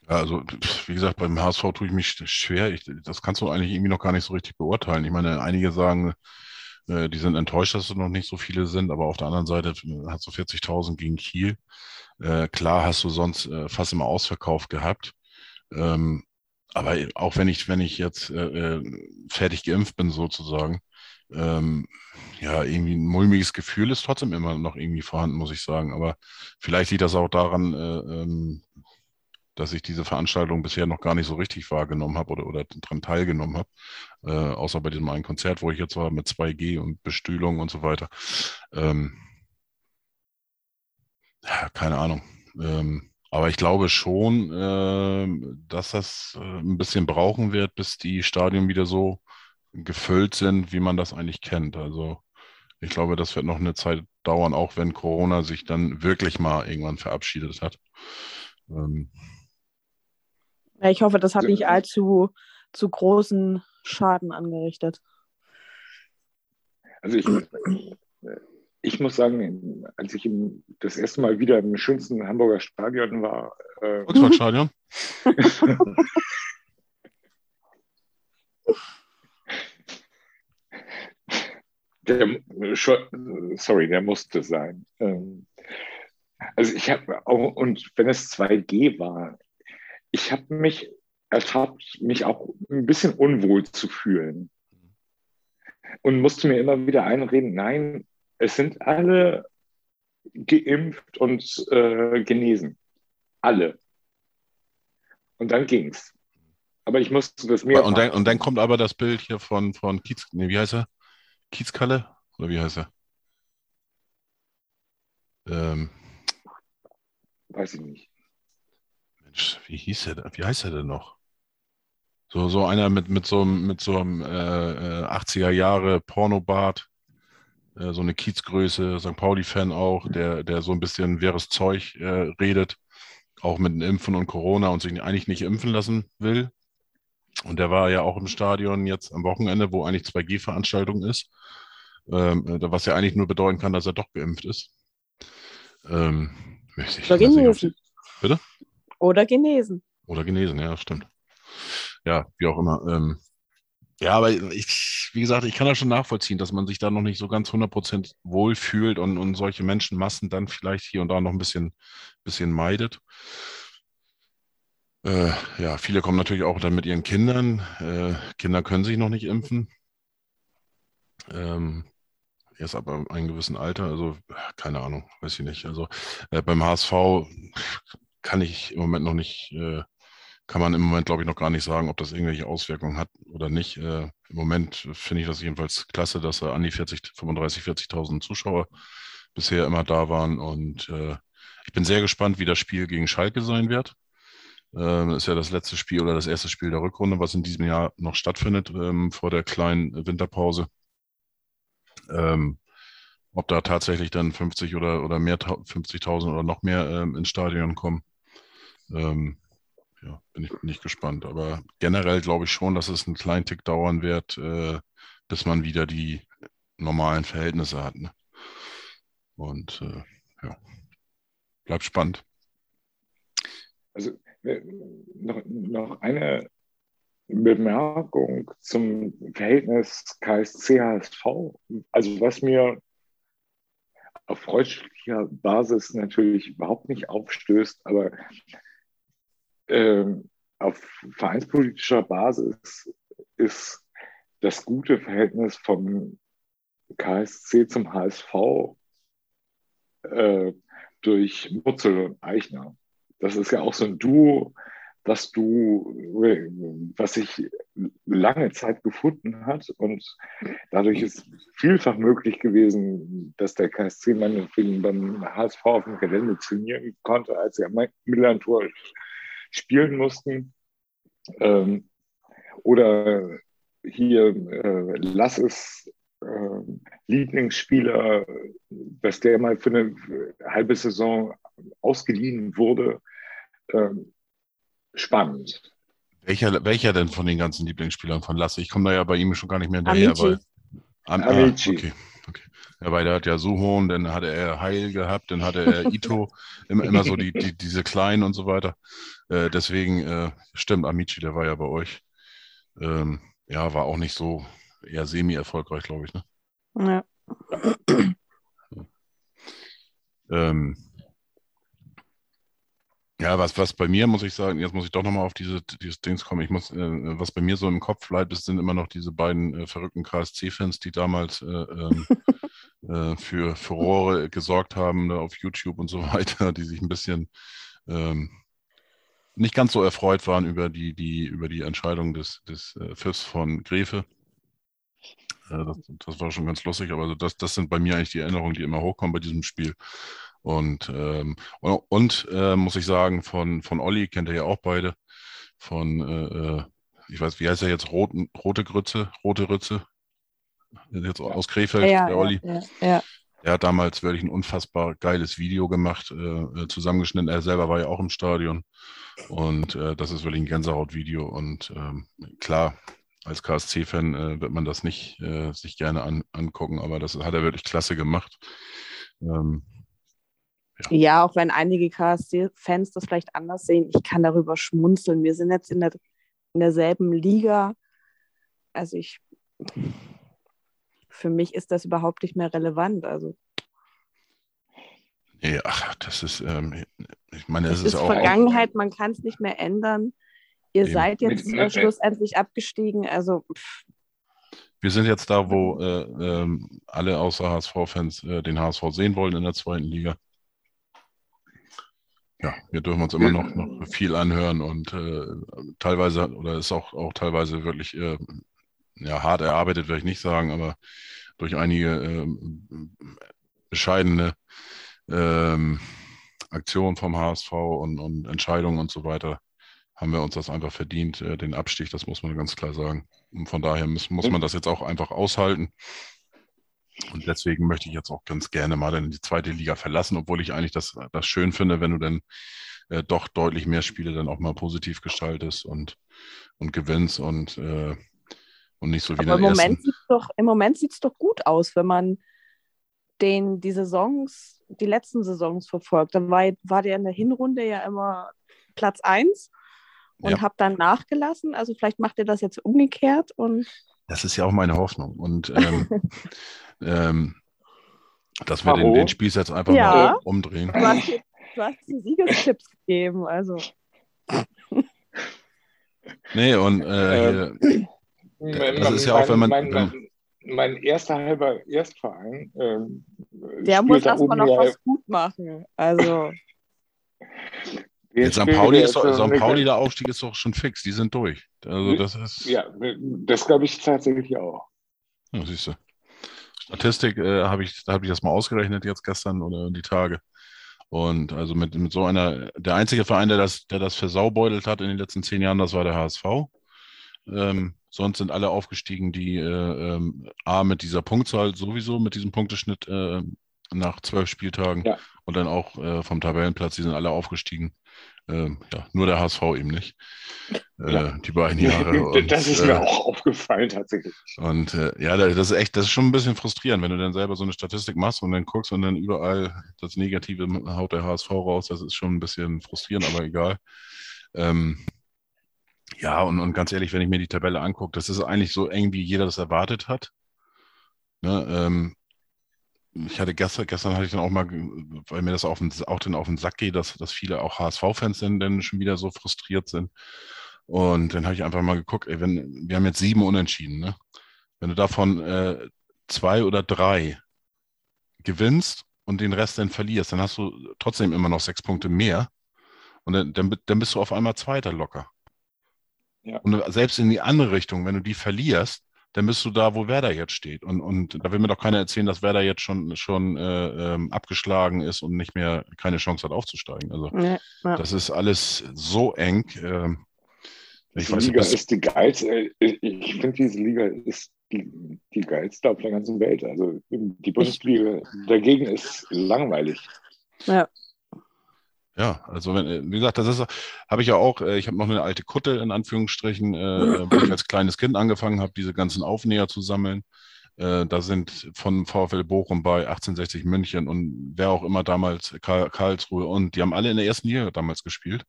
Ja, also wie gesagt, beim HSV tue ich mich schwer. Ich, das kannst du eigentlich irgendwie noch gar nicht so richtig beurteilen. Ich meine, einige sagen, äh, die sind enttäuscht, dass es noch nicht so viele sind, aber auf der anderen Seite hat so 40.000 gegen Kiel. Äh, klar hast du sonst äh, fast immer Ausverkauf gehabt. Ähm, aber auch wenn ich, wenn ich jetzt äh, äh, fertig geimpft bin, sozusagen, ähm, ja, irgendwie ein mulmiges Gefühl ist trotzdem immer noch irgendwie vorhanden, muss ich sagen. Aber vielleicht liegt das auch daran, äh, ähm, dass ich diese Veranstaltung bisher noch gar nicht so richtig wahrgenommen habe oder, oder daran teilgenommen habe. Äh, außer bei diesem einen Konzert, wo ich jetzt war mit 2G und Bestühlung und so weiter. Ähm, ja, keine Ahnung. Ähm, aber ich glaube schon, äh, dass das äh, ein bisschen brauchen wird, bis die Stadien wieder so gefüllt sind, wie man das eigentlich kennt. Also ich glaube, das wird noch eine Zeit dauern, auch wenn Corona sich dann wirklich mal irgendwann verabschiedet hat. Ähm, ja, ich hoffe, das hat nicht allzu zu großen Schaden angerichtet. Also ich, ich muss sagen, als ich das erste Mal wieder im schönsten Hamburger Stadion war. Äh, Volksparkstadion? <laughs> der, sorry, der musste sein. Ähm, also ich habe auch, und wenn es 2G war, ich habe mich ertappt, mich auch ein bisschen unwohl zu fühlen. Und musste mir immer wieder einreden, nein, es sind alle geimpft und äh, genesen. Alle. Und dann ging's. Aber ich musste das mir. Und dann, und dann kommt aber das Bild hier von, von Kiez, nee, wie heißt er? Kiezkalle? Oder wie heißt er? Ähm, Weiß ich nicht. Wie hieß er Wie heißt er denn noch? So, so einer mit, mit so, mit so einem äh, 80er äh, Jahre Pornobart, äh, so eine Kiezgröße, St. Pauli-Fan auch, der, der so ein bisschen wehres Zeug äh, redet, auch mit Impfen und Corona und sich eigentlich nicht impfen lassen will. Und der war ja auch im Stadion jetzt am Wochenende, wo eigentlich 2G-Veranstaltung ist, ähm, was ja eigentlich nur bedeuten kann, dass er doch geimpft ist. Ähm, ich, Oder genesen. Bitte? Oder genesen. Oder genesen, ja, stimmt. Ja, wie auch immer. Ähm, ja, aber ich, wie gesagt, ich kann das schon nachvollziehen, dass man sich da noch nicht so ganz 100% wohlfühlt und, und solche Menschenmassen dann vielleicht hier und da noch ein bisschen, bisschen meidet. Äh, ja, viele kommen natürlich auch dann mit ihren Kindern. Äh, Kinder können sich noch nicht impfen. Ähm, erst ab einem gewissen Alter, also keine Ahnung, weiß ich nicht. Also äh, beim HSV kann ich im Moment noch nicht, äh, kann man im Moment, glaube ich, noch gar nicht sagen, ob das irgendwelche Auswirkungen hat oder nicht. Äh, Im Moment finde ich das jedenfalls klasse, dass da an die 40, 35, 40.000 Zuschauer bisher immer da waren. Und äh, ich bin sehr gespannt, wie das Spiel gegen Schalke sein wird. Ähm, ist ja das letzte Spiel oder das erste Spiel der Rückrunde, was in diesem Jahr noch stattfindet, ähm, vor der kleinen Winterpause. Ähm, ob da tatsächlich dann 50 oder, oder mehr 50.000 oder noch mehr ähm, ins Stadion kommen. Ähm, ja, bin ich nicht gespannt. Aber generell glaube ich schon, dass es einen kleinen Tick dauern wird, äh, bis man wieder die normalen Verhältnisse hat. Ne? Und äh, ja, bleibt spannend. Also äh, noch, noch eine Bemerkung zum Verhältnis KSC-HSV. Also was mir auf freundschaftlicher Basis natürlich überhaupt nicht aufstößt, aber ähm, auf vereinspolitischer Basis ist das gute Verhältnis vom KSC zum HSV äh, durch Mutzel und Eichner. Das ist ja auch so ein Duo, was du, was sich lange Zeit gefunden hat und dadurch ist vielfach möglich gewesen, dass der KSC meinetwegen beim HSV auf dem Gelände trainieren konnte, als sie am Millantor spielen mussten. Ähm, oder hier äh, lass es äh, Lieblingsspieler, dass der mal für eine halbe Saison ausgeliehen wurde. Ähm, spannend. Welcher, welcher denn von den ganzen Lieblingsspielern von Lasse? Ich komme da ja bei ihm schon gar nicht mehr hinterher. Amici. Am, ah, Amici. okay, okay. Ja, weil der hat ja Suhon, dann hatte er Heil gehabt, dann hatte er Ito, <laughs> immer, immer so die, die, diese kleinen und so weiter. Äh, deswegen, äh, stimmt, Amici, der war ja bei euch. Ähm, ja, war auch nicht so eher semi-erfolgreich, glaube ich. Ne? Ja. Ähm, ja, was, was bei mir, muss ich sagen, jetzt muss ich doch nochmal auf diese, dieses Dings kommen. Ich muss, äh, was bei mir so im Kopf bleibt, das sind immer noch diese beiden äh, verrückten KSC-Fans, die damals äh, ähm, <laughs> äh, für Furore gesorgt haben auf YouTube und so <laughs> weiter, die sich ein bisschen ähm, nicht ganz so erfreut waren über die, die, über die Entscheidung des, des äh, Pfiffs von Gräfe. Äh, das, das, war schon ganz lustig, aber das, das sind bei mir eigentlich die Erinnerungen, die immer hochkommen bei diesem Spiel. Und, ähm, und, äh, muss ich sagen, von, von Olli kennt ihr ja auch beide. Von, äh, äh ich weiß, wie heißt er jetzt? Roten, rote Grütze, rote Rütze. Jetzt aus Krefeld, ja, der Olli. Ja, ja. Der hat damals wirklich ein unfassbar geiles Video gemacht, äh, äh, zusammengeschnitten. Er selber war ja auch im Stadion. Und äh, das ist wirklich ein Gänsehaut-Video. Und ähm, klar, als KSC-Fan äh, wird man das nicht äh, sich gerne an, angucken, aber das hat er wirklich klasse gemacht. Ähm, ja. ja. auch wenn einige KSC-Fans das vielleicht anders sehen, ich kann darüber schmunzeln. Wir sind jetzt in, der, in derselben Liga. Also ich, für mich ist das überhaupt nicht mehr relevant. Also ja, das ist, ähm, ich meine, es ist, ist auch. Vergangenheit, man kann es nicht mehr ändern. Ihr eben. seid jetzt äh, schlussendlich abgestiegen. Also. Pff. Wir sind jetzt da, wo äh, äh, alle außer HSV-Fans äh, den HSV sehen wollen in der zweiten Liga. Ja, wir dürfen uns immer noch, noch viel anhören und äh, teilweise, oder ist auch, auch teilweise wirklich äh, ja, hart erarbeitet, werde ich nicht sagen, aber durch einige bescheidene ähm, Aktionen vom HSV und, und, Entscheidungen und so weiter haben wir uns das einfach verdient, äh, den Abstieg, das muss man ganz klar sagen. Und von daher muss, muss man das jetzt auch einfach aushalten. Und deswegen möchte ich jetzt auch ganz gerne mal in die zweite Liga verlassen, obwohl ich eigentlich das, das schön finde, wenn du dann äh, doch deutlich mehr Spiele dann auch mal positiv gestaltest und, und gewinnst und, äh, und nicht so wie Aber im Moment, sieht's doch, im Moment sieht es doch gut aus, wenn man den, die Saisons, die letzten Saisons verfolgt. Dann war, war der in der Hinrunde ja immer Platz 1 und ja. habe dann nachgelassen. Also vielleicht macht ihr das jetzt umgekehrt und. Das ist ja auch meine Hoffnung. Und ähm, <laughs> ähm, dass wir den, den Spieß jetzt einfach ja. mal umdrehen. Du hast, du hast die Siegestipps gegeben, also. Nee, und äh, hier, äh, das ist ja auch, wenn man. Mein, mein, mein erster halber Erstverein. Ähm, Der muss erstmal noch was gut machen. Also. <laughs> Jetzt St. Pauli, ist St. Pauli, der Aufstieg ist doch schon fix, die sind durch. Also das ist. Ja, das glaube ich tatsächlich auch. Ja, siehst du. Statistik äh, habe ich, da habe ich das mal ausgerechnet jetzt gestern oder die Tage. Und also mit, mit so einer, der einzige Verein, der das, der das versaubeutelt hat in den letzten zehn Jahren, das war der HSV. Ähm, sonst sind alle aufgestiegen, die äh, ähm, A mit dieser Punktzahl sowieso, mit diesem Punkteschnitt äh, nach zwölf Spieltagen ja. Und dann auch äh, vom Tabellenplatz, die sind alle aufgestiegen. Ähm, ja, nur der HSV eben nicht. Äh, ja. Die beiden Jahre. <laughs> Und, das ist mir äh, auch aufgefallen tatsächlich. Und äh, ja, das ist echt, das ist schon ein bisschen frustrierend, wenn du dann selber so eine Statistik machst und dann guckst und dann überall das Negative haut der HSV raus. Das ist schon ein bisschen frustrierend, aber egal. Ähm, ja, und, und ganz ehrlich, wenn ich mir die Tabelle angucke, das ist eigentlich so eng, wie jeder das erwartet hat. Ne, ähm, ich hatte gestern, gestern hatte ich dann auch mal, weil mir das auf den, auch dann auf den Sack geht, dass, dass viele auch HSV-Fans dann, dann schon wieder so frustriert sind. Und dann habe ich einfach mal geguckt, ey, wenn, wir haben jetzt sieben Unentschieden, ne? Wenn du davon äh, zwei oder drei gewinnst und den Rest dann verlierst, dann hast du trotzdem immer noch sechs Punkte mehr. Und dann, dann, dann bist du auf einmal Zweiter locker. Ja. Und selbst in die andere Richtung, wenn du die verlierst, dann bist du da, wo Werder jetzt steht. Und, und da will mir doch keiner erzählen, dass Werder jetzt schon, schon äh, ähm, abgeschlagen ist und nicht mehr keine Chance hat aufzusteigen. Also ja, ja. das ist alles so eng. Äh, ich die weiß, Liga ist die geilste. Ich finde, diese Liga ist die, die geilste auf der ganzen Welt. Also die Bundesliga dagegen ist langweilig. Ja. Ja, also wenn, äh, wie gesagt, das ist, habe ich ja auch, äh, ich habe noch eine alte Kutte in Anführungsstrichen, äh, wo ich als kleines Kind angefangen habe, diese ganzen Aufnäher zu sammeln. Äh, da sind von VfL Bochum bei 1860 München und wer auch immer damals, Karl, Karlsruhe und die haben alle in der ersten Liga damals gespielt.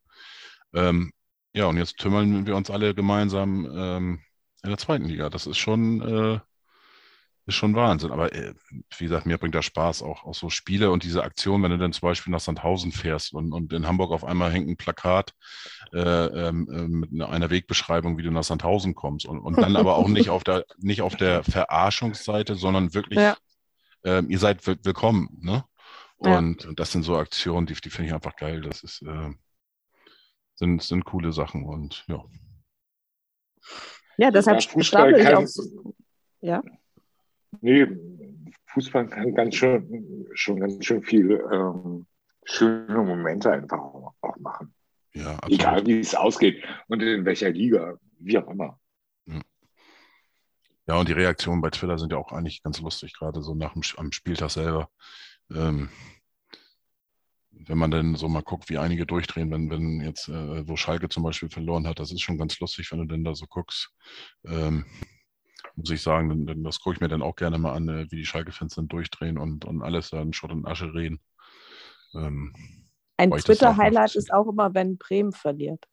Ähm, ja, und jetzt tümmeln wir uns alle gemeinsam ähm, in der zweiten Liga. Das ist schon, äh, ist schon Wahnsinn. Aber äh, wie gesagt, mir bringt das Spaß, auch, auch so Spiele und diese Aktion, wenn du dann zum Beispiel nach Sandhausen fährst und, und in Hamburg auf einmal hängt ein Plakat äh, ähm, äh, mit einer Wegbeschreibung, wie du nach Sandhausen kommst. Und, und dann aber auch nicht auf der, nicht auf der Verarschungsseite, sondern wirklich, ja. äh, ihr seid willkommen. Ne? Und, ja. und, das sind so Aktionen, die, die finde ich einfach geil. Das ist, äh, sind, sind coole Sachen und ja. Ja, deshalb Fußball ich auch. Ja. Nee, Fußball kann ganz schön, schon ganz schön viel ähm, schöne Momente einfach auch machen. Ja, absolut. Egal wie es ausgeht und in welcher Liga, wie auch immer. Ja, und die Reaktionen bei Twitter sind ja auch eigentlich ganz lustig, gerade so nach dem am Spieltag selber. Ähm, wenn man dann so mal guckt, wie einige durchdrehen, wenn, wenn jetzt, äh, wo Schalke zum Beispiel verloren hat, das ist schon ganz lustig, wenn du denn da so guckst. Ähm, muss ich sagen, denn, das gucke ich mir dann auch gerne mal an, äh, wie die Schalke-Fans dann durchdrehen und, und alles dann Schott und Asche reden. Ähm, Ein Twitter-Highlight ist auch immer, wenn Bremen verliert.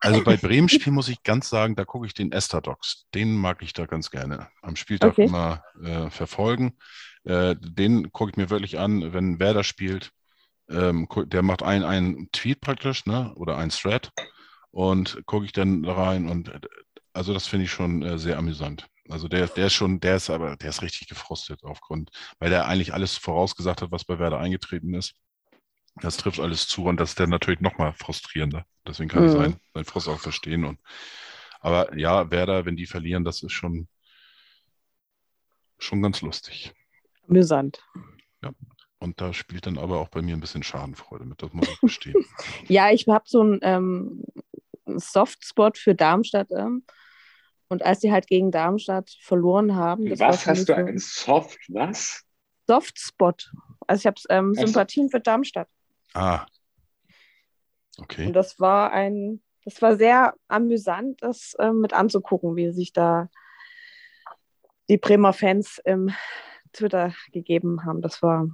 Also bei Bremen-Spiel <laughs> muss ich ganz sagen, da gucke ich den Esther-Docs. Den mag ich da ganz gerne. Am Spieltag okay. immer äh, verfolgen. Äh, den gucke ich mir wirklich an, wenn Werder spielt. Ähm, der macht einen, einen Tweet praktisch, ne? Oder einen Thread. Und gucke ich dann rein und äh, also das finde ich schon äh, sehr amüsant. Also der, der ist schon, der ist aber, der ist richtig gefrustet aufgrund, weil der eigentlich alles vorausgesagt hat, was bei Werder eingetreten ist. Das trifft alles zu und das ist dann natürlich nochmal frustrierender. Deswegen kann mhm. ich seinen, seinen Frust auch verstehen. Und, aber ja, Werder, wenn die verlieren, das ist schon, schon ganz lustig. Amüsant. Ja. Und da spielt dann aber auch bei mir ein bisschen Schadenfreude mit, das muss ich verstehen. <laughs> ja, ich habe so einen ähm, Softspot für Darmstadt. Ähm, und als sie halt gegen Darmstadt verloren haben. was hast du, so ein Soft, was? Softspot. Also ich habe ähm, Sympathien für Darmstadt. Ah. Okay. Und das war ein, das war sehr amüsant, das äh, mit anzugucken, wie sich da die Bremer Fans im Twitter gegeben haben. Das war.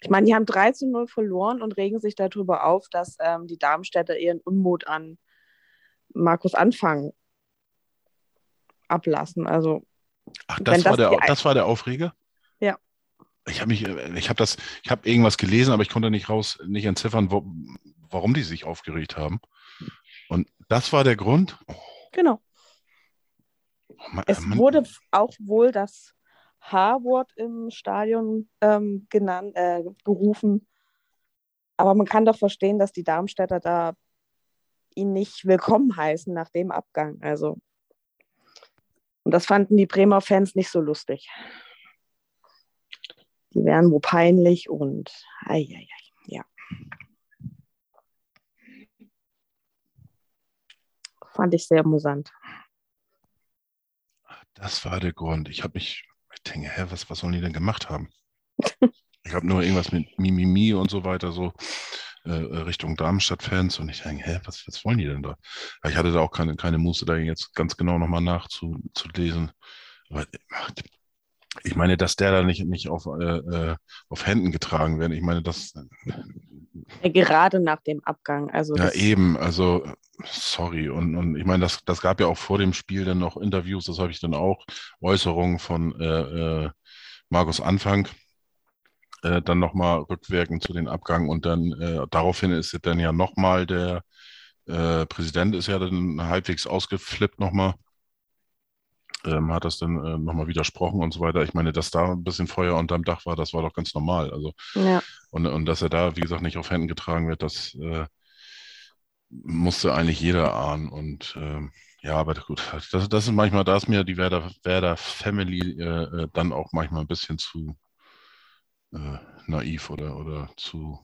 Ich meine, die haben 13-0 verloren und regen sich darüber auf, dass ähm, die Darmstädter ihren Unmut an Markus Anfang ablassen. Also Ach, das, war, das, der, das war der Aufreger? Ja. Ich habe mich, ich habe das, ich habe irgendwas gelesen, aber ich konnte nicht raus, nicht entziffern, wo, warum die sich aufgeregt haben. Und das war der Grund. Oh. Genau. Oh, man, es man, wurde auch wohl das H-Wort im Stadion ähm, genannt, äh, gerufen. Aber man kann doch verstehen, dass die Darmstädter da ihn nicht willkommen heißen nach dem Abgang. Also und das fanden die Bremer Fans nicht so lustig. Die wären wo peinlich und ai, ai, ai, ja. Fand ich sehr amüsant. Das war der Grund. Ich habe mich, ich denke, hä, was, was sollen die denn gemacht haben? <laughs> ich habe nur irgendwas mit Mimimi und so weiter so äh, Richtung Darmstadt-Fans und ich denke, hä, was, was wollen die denn da? Ich hatte da auch keine, keine Muße, da jetzt ganz genau nochmal nachzulesen. Aber ich meine, dass der da nicht, nicht auf, äh, äh auf Händen getragen wird. Ich meine, das. Ja, gerade nach dem Abgang. Also ja, eben. Also, sorry. Und, und ich meine, das, das gab ja auch vor dem Spiel dann noch Interviews, das habe ich dann auch, Äußerungen von äh, äh Markus Anfang äh, dann nochmal rückwirkend zu den Abgang und dann äh, daraufhin ist dann ja nochmal der äh, Präsident ist ja dann halbwegs ausgeflippt nochmal. Ähm, hat das dann äh, nochmal widersprochen und so weiter. Ich meine, dass da ein bisschen Feuer unterm Dach war, das war doch ganz normal. Also, Ja. und, und dass er da, wie gesagt, nicht auf Händen getragen wird, das äh, musste eigentlich jeder ahnen. Und ähm, ja, aber gut, das, das ist manchmal, da ist mir die Werder, Werder Family äh, äh, dann auch manchmal ein bisschen zu äh, naiv oder, oder zu,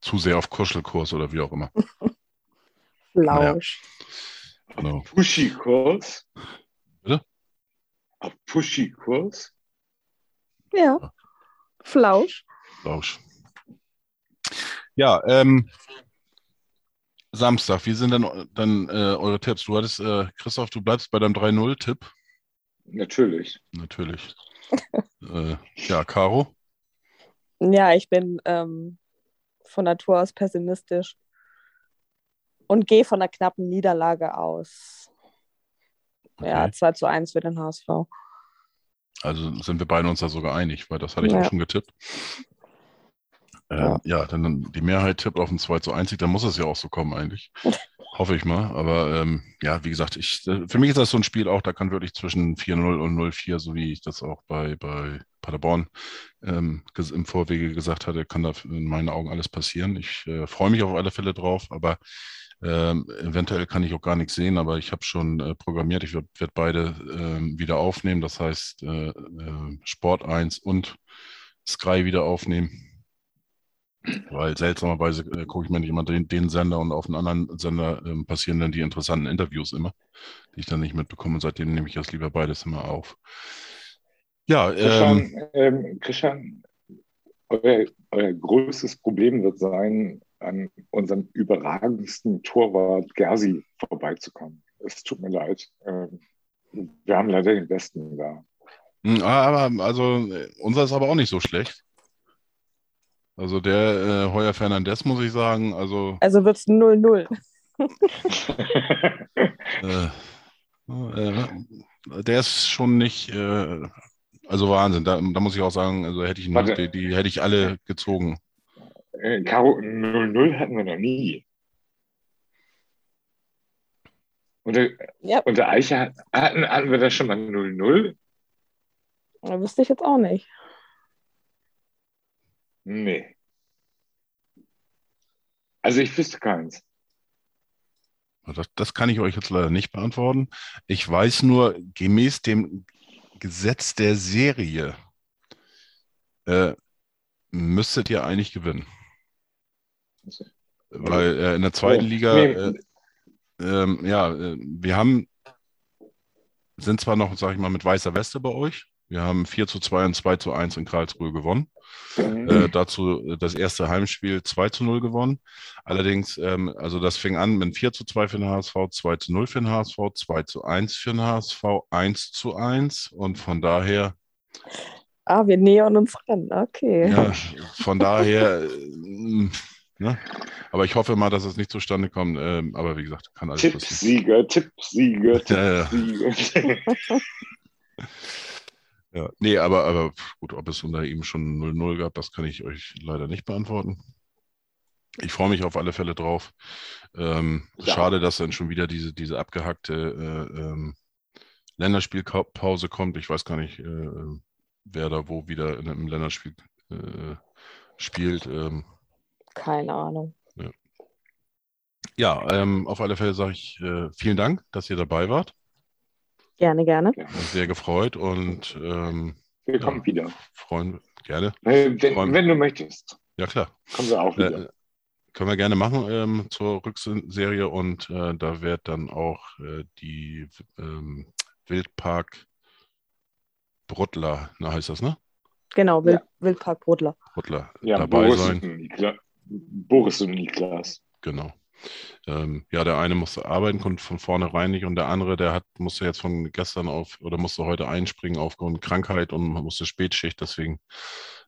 zu sehr auf Kuschelkurs oder wie auch immer. <laughs> Flausch. Genau. Pushy-Kurs. Bitte? Auf Pushy-Kurs. Ja. Flausch. Lausch. Ja, ähm, Samstag, wie sind denn dann äh, eure Tipps? Du hattest, äh, Christoph, du bleibst bei deinem 3-0-Tipp. Natürlich. Natürlich. <laughs> äh, ja, Caro. Ja, ich bin ähm, von Natur aus pessimistisch und gehe von einer knappen Niederlage aus. Ja, Okay. 2 zu 1 für den HSV. Also sind wir beide uns da sogar einig, weil das hatte ich Ja. auch schon getippt. Ähm, Ja. ja. dann die Mehrheit tippt auf ein 2 zu 1, dann muss es ja auch so kommen eigentlich. <laughs> Hoffe ich mal. Aber ähm, ja, wie gesagt, ich, äh, für mich ist das so ein Spiel auch, da kann wirklich zwischen 4-0 und 0-4, so wie ich das auch bei, bei Paderborn ähm, im Vorwege gesagt hatte, kann da in meinen Augen alles passieren. Ich äh, freue mich auf alle Fälle drauf, aber ähm, eventuell kann ich auch gar nichts sehen, aber ich habe schon äh, programmiert, ich werde werd beide ähm, wieder aufnehmen, das heißt äh, äh, Sport 1 und Sky wieder aufnehmen. Weil seltsamerweise äh, gucke ich mir nicht immer den, den Sender und auf einem anderen Sender ähm, passieren dann die interessanten Interviews immer, die ich dann nicht mitbekomme. Und seitdem nehme ich das lieber beides immer auf. Ja, ähm, Christian, ähm, Christian euer, euer größtes Problem wird sein, an unserem überragendsten Torwart Gersi vorbeizukommen. Es tut mir leid. Ähm, wir haben leider den Besten da. mh, aber also äh, unser ist aber auch nicht so schlecht. Also der äh, Heuer Fernandez, muss ich sagen, also Also wird es 0-0. äh, äh, der ist schon nicht, äh, also Wahnsinn. Da, da muss ich auch sagen, also hätte ich Warte. die, die hätte ich alle gezogen. Äh, Caro, 0-0 hatten wir noch nie. Unter, Ja, unter Eiche hat- hatten, hatten wir da schon mal 0-0? da wüsste ich jetzt auch nicht. Nee. Also ich wüsste keins. Das, das kann ich euch jetzt leider nicht beantworten. Ich weiß nur, gemäß dem Gesetz der Serie äh, müsstet ihr eigentlich gewinnen. Weil äh, in der zweiten Oh, Liga, nee. äh, ähm, ja, äh, wir haben, sind zwar noch, sag ich mal, mit weißer Weste bei euch. Wir haben 4 zu 2 und 2 zu 1 in Karlsruhe gewonnen. Mhm. Äh, dazu äh, das erste Heimspiel 2 zu 0 gewonnen. Allerdings, ähm, also das fing an mit 4 zu 2 für den HSV, 2 zu 0 für den HSV, 2 zu 1 für den HSV, 1 zu 1 und von daher, Ah, wir nähern uns ran. Okay. ja, von daher, äh, ne? aber ich hoffe mal, dass es nicht zustande kommt. Ähm, aber wie gesagt, kann alles passieren. Tippsieger, Tippsieger, Ja, ja. <laughs> <laughs> Ja, nee, aber, aber gut, ob es unter ihm schon 0-0 gab, das kann ich euch leider nicht beantworten. Ich freue mich auf alle Fälle drauf. Ähm, Ja. Schade, dass dann schon wieder diese, diese abgehackte äh, ähm, Länderspielpause kommt. Ich weiß gar nicht, äh, wer da wo wieder in einem Länderspiel äh, spielt. Ähm, Keine Ahnung. ja, ähm, auf alle Fälle sage ich äh, vielen Dank, dass ihr dabei wart. Gerne, gerne. Sehr gefreut und ähm, Wir kommen wieder. freuen gerne. Äh, Wenn, Freuen- wenn du möchtest, Ja, klar. kommen wir auch wieder. Äh, können wir gerne machen ähm, zur Rückserie und äh, da wird dann auch äh, die ähm, Wildpark Bruttler, na heißt das, ne? Genau, Wild, Ja. Wildpark Brodler. Bruttler ja, dabei Boris sein. und, Nikla Boris und Niklas. Genau. Ähm, ja, der eine musste arbeiten, konnte von vornherein nicht und der andere, der hat, musste jetzt von gestern auf oder musste heute einspringen aufgrund Krankheit und musste Spätschicht, deswegen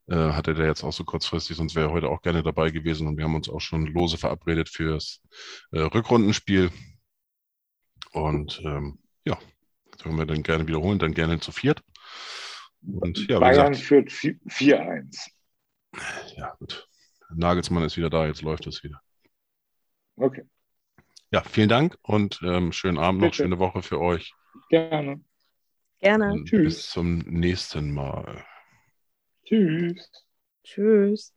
äh, hatte der jetzt auch so kurzfristig, sonst wäre er heute auch gerne dabei gewesen und wir haben uns auch schon lose verabredet fürs äh, Rückrundenspiel. Und ähm, ja, das können wir dann gerne wiederholen, dann gerne zu viert. Und ja, Bayern gesagt, führt vi- 4-1. Ja, gut. Nagelsmann ist wieder da, jetzt läuft es wieder. Okay, Ja, vielen Dank und ähm, schönen Abend noch, Bitte. schöne Woche für euch. gerne. Gerne. Und Tschüss. bis zum nächsten Mal. Tschüss. Tschüss.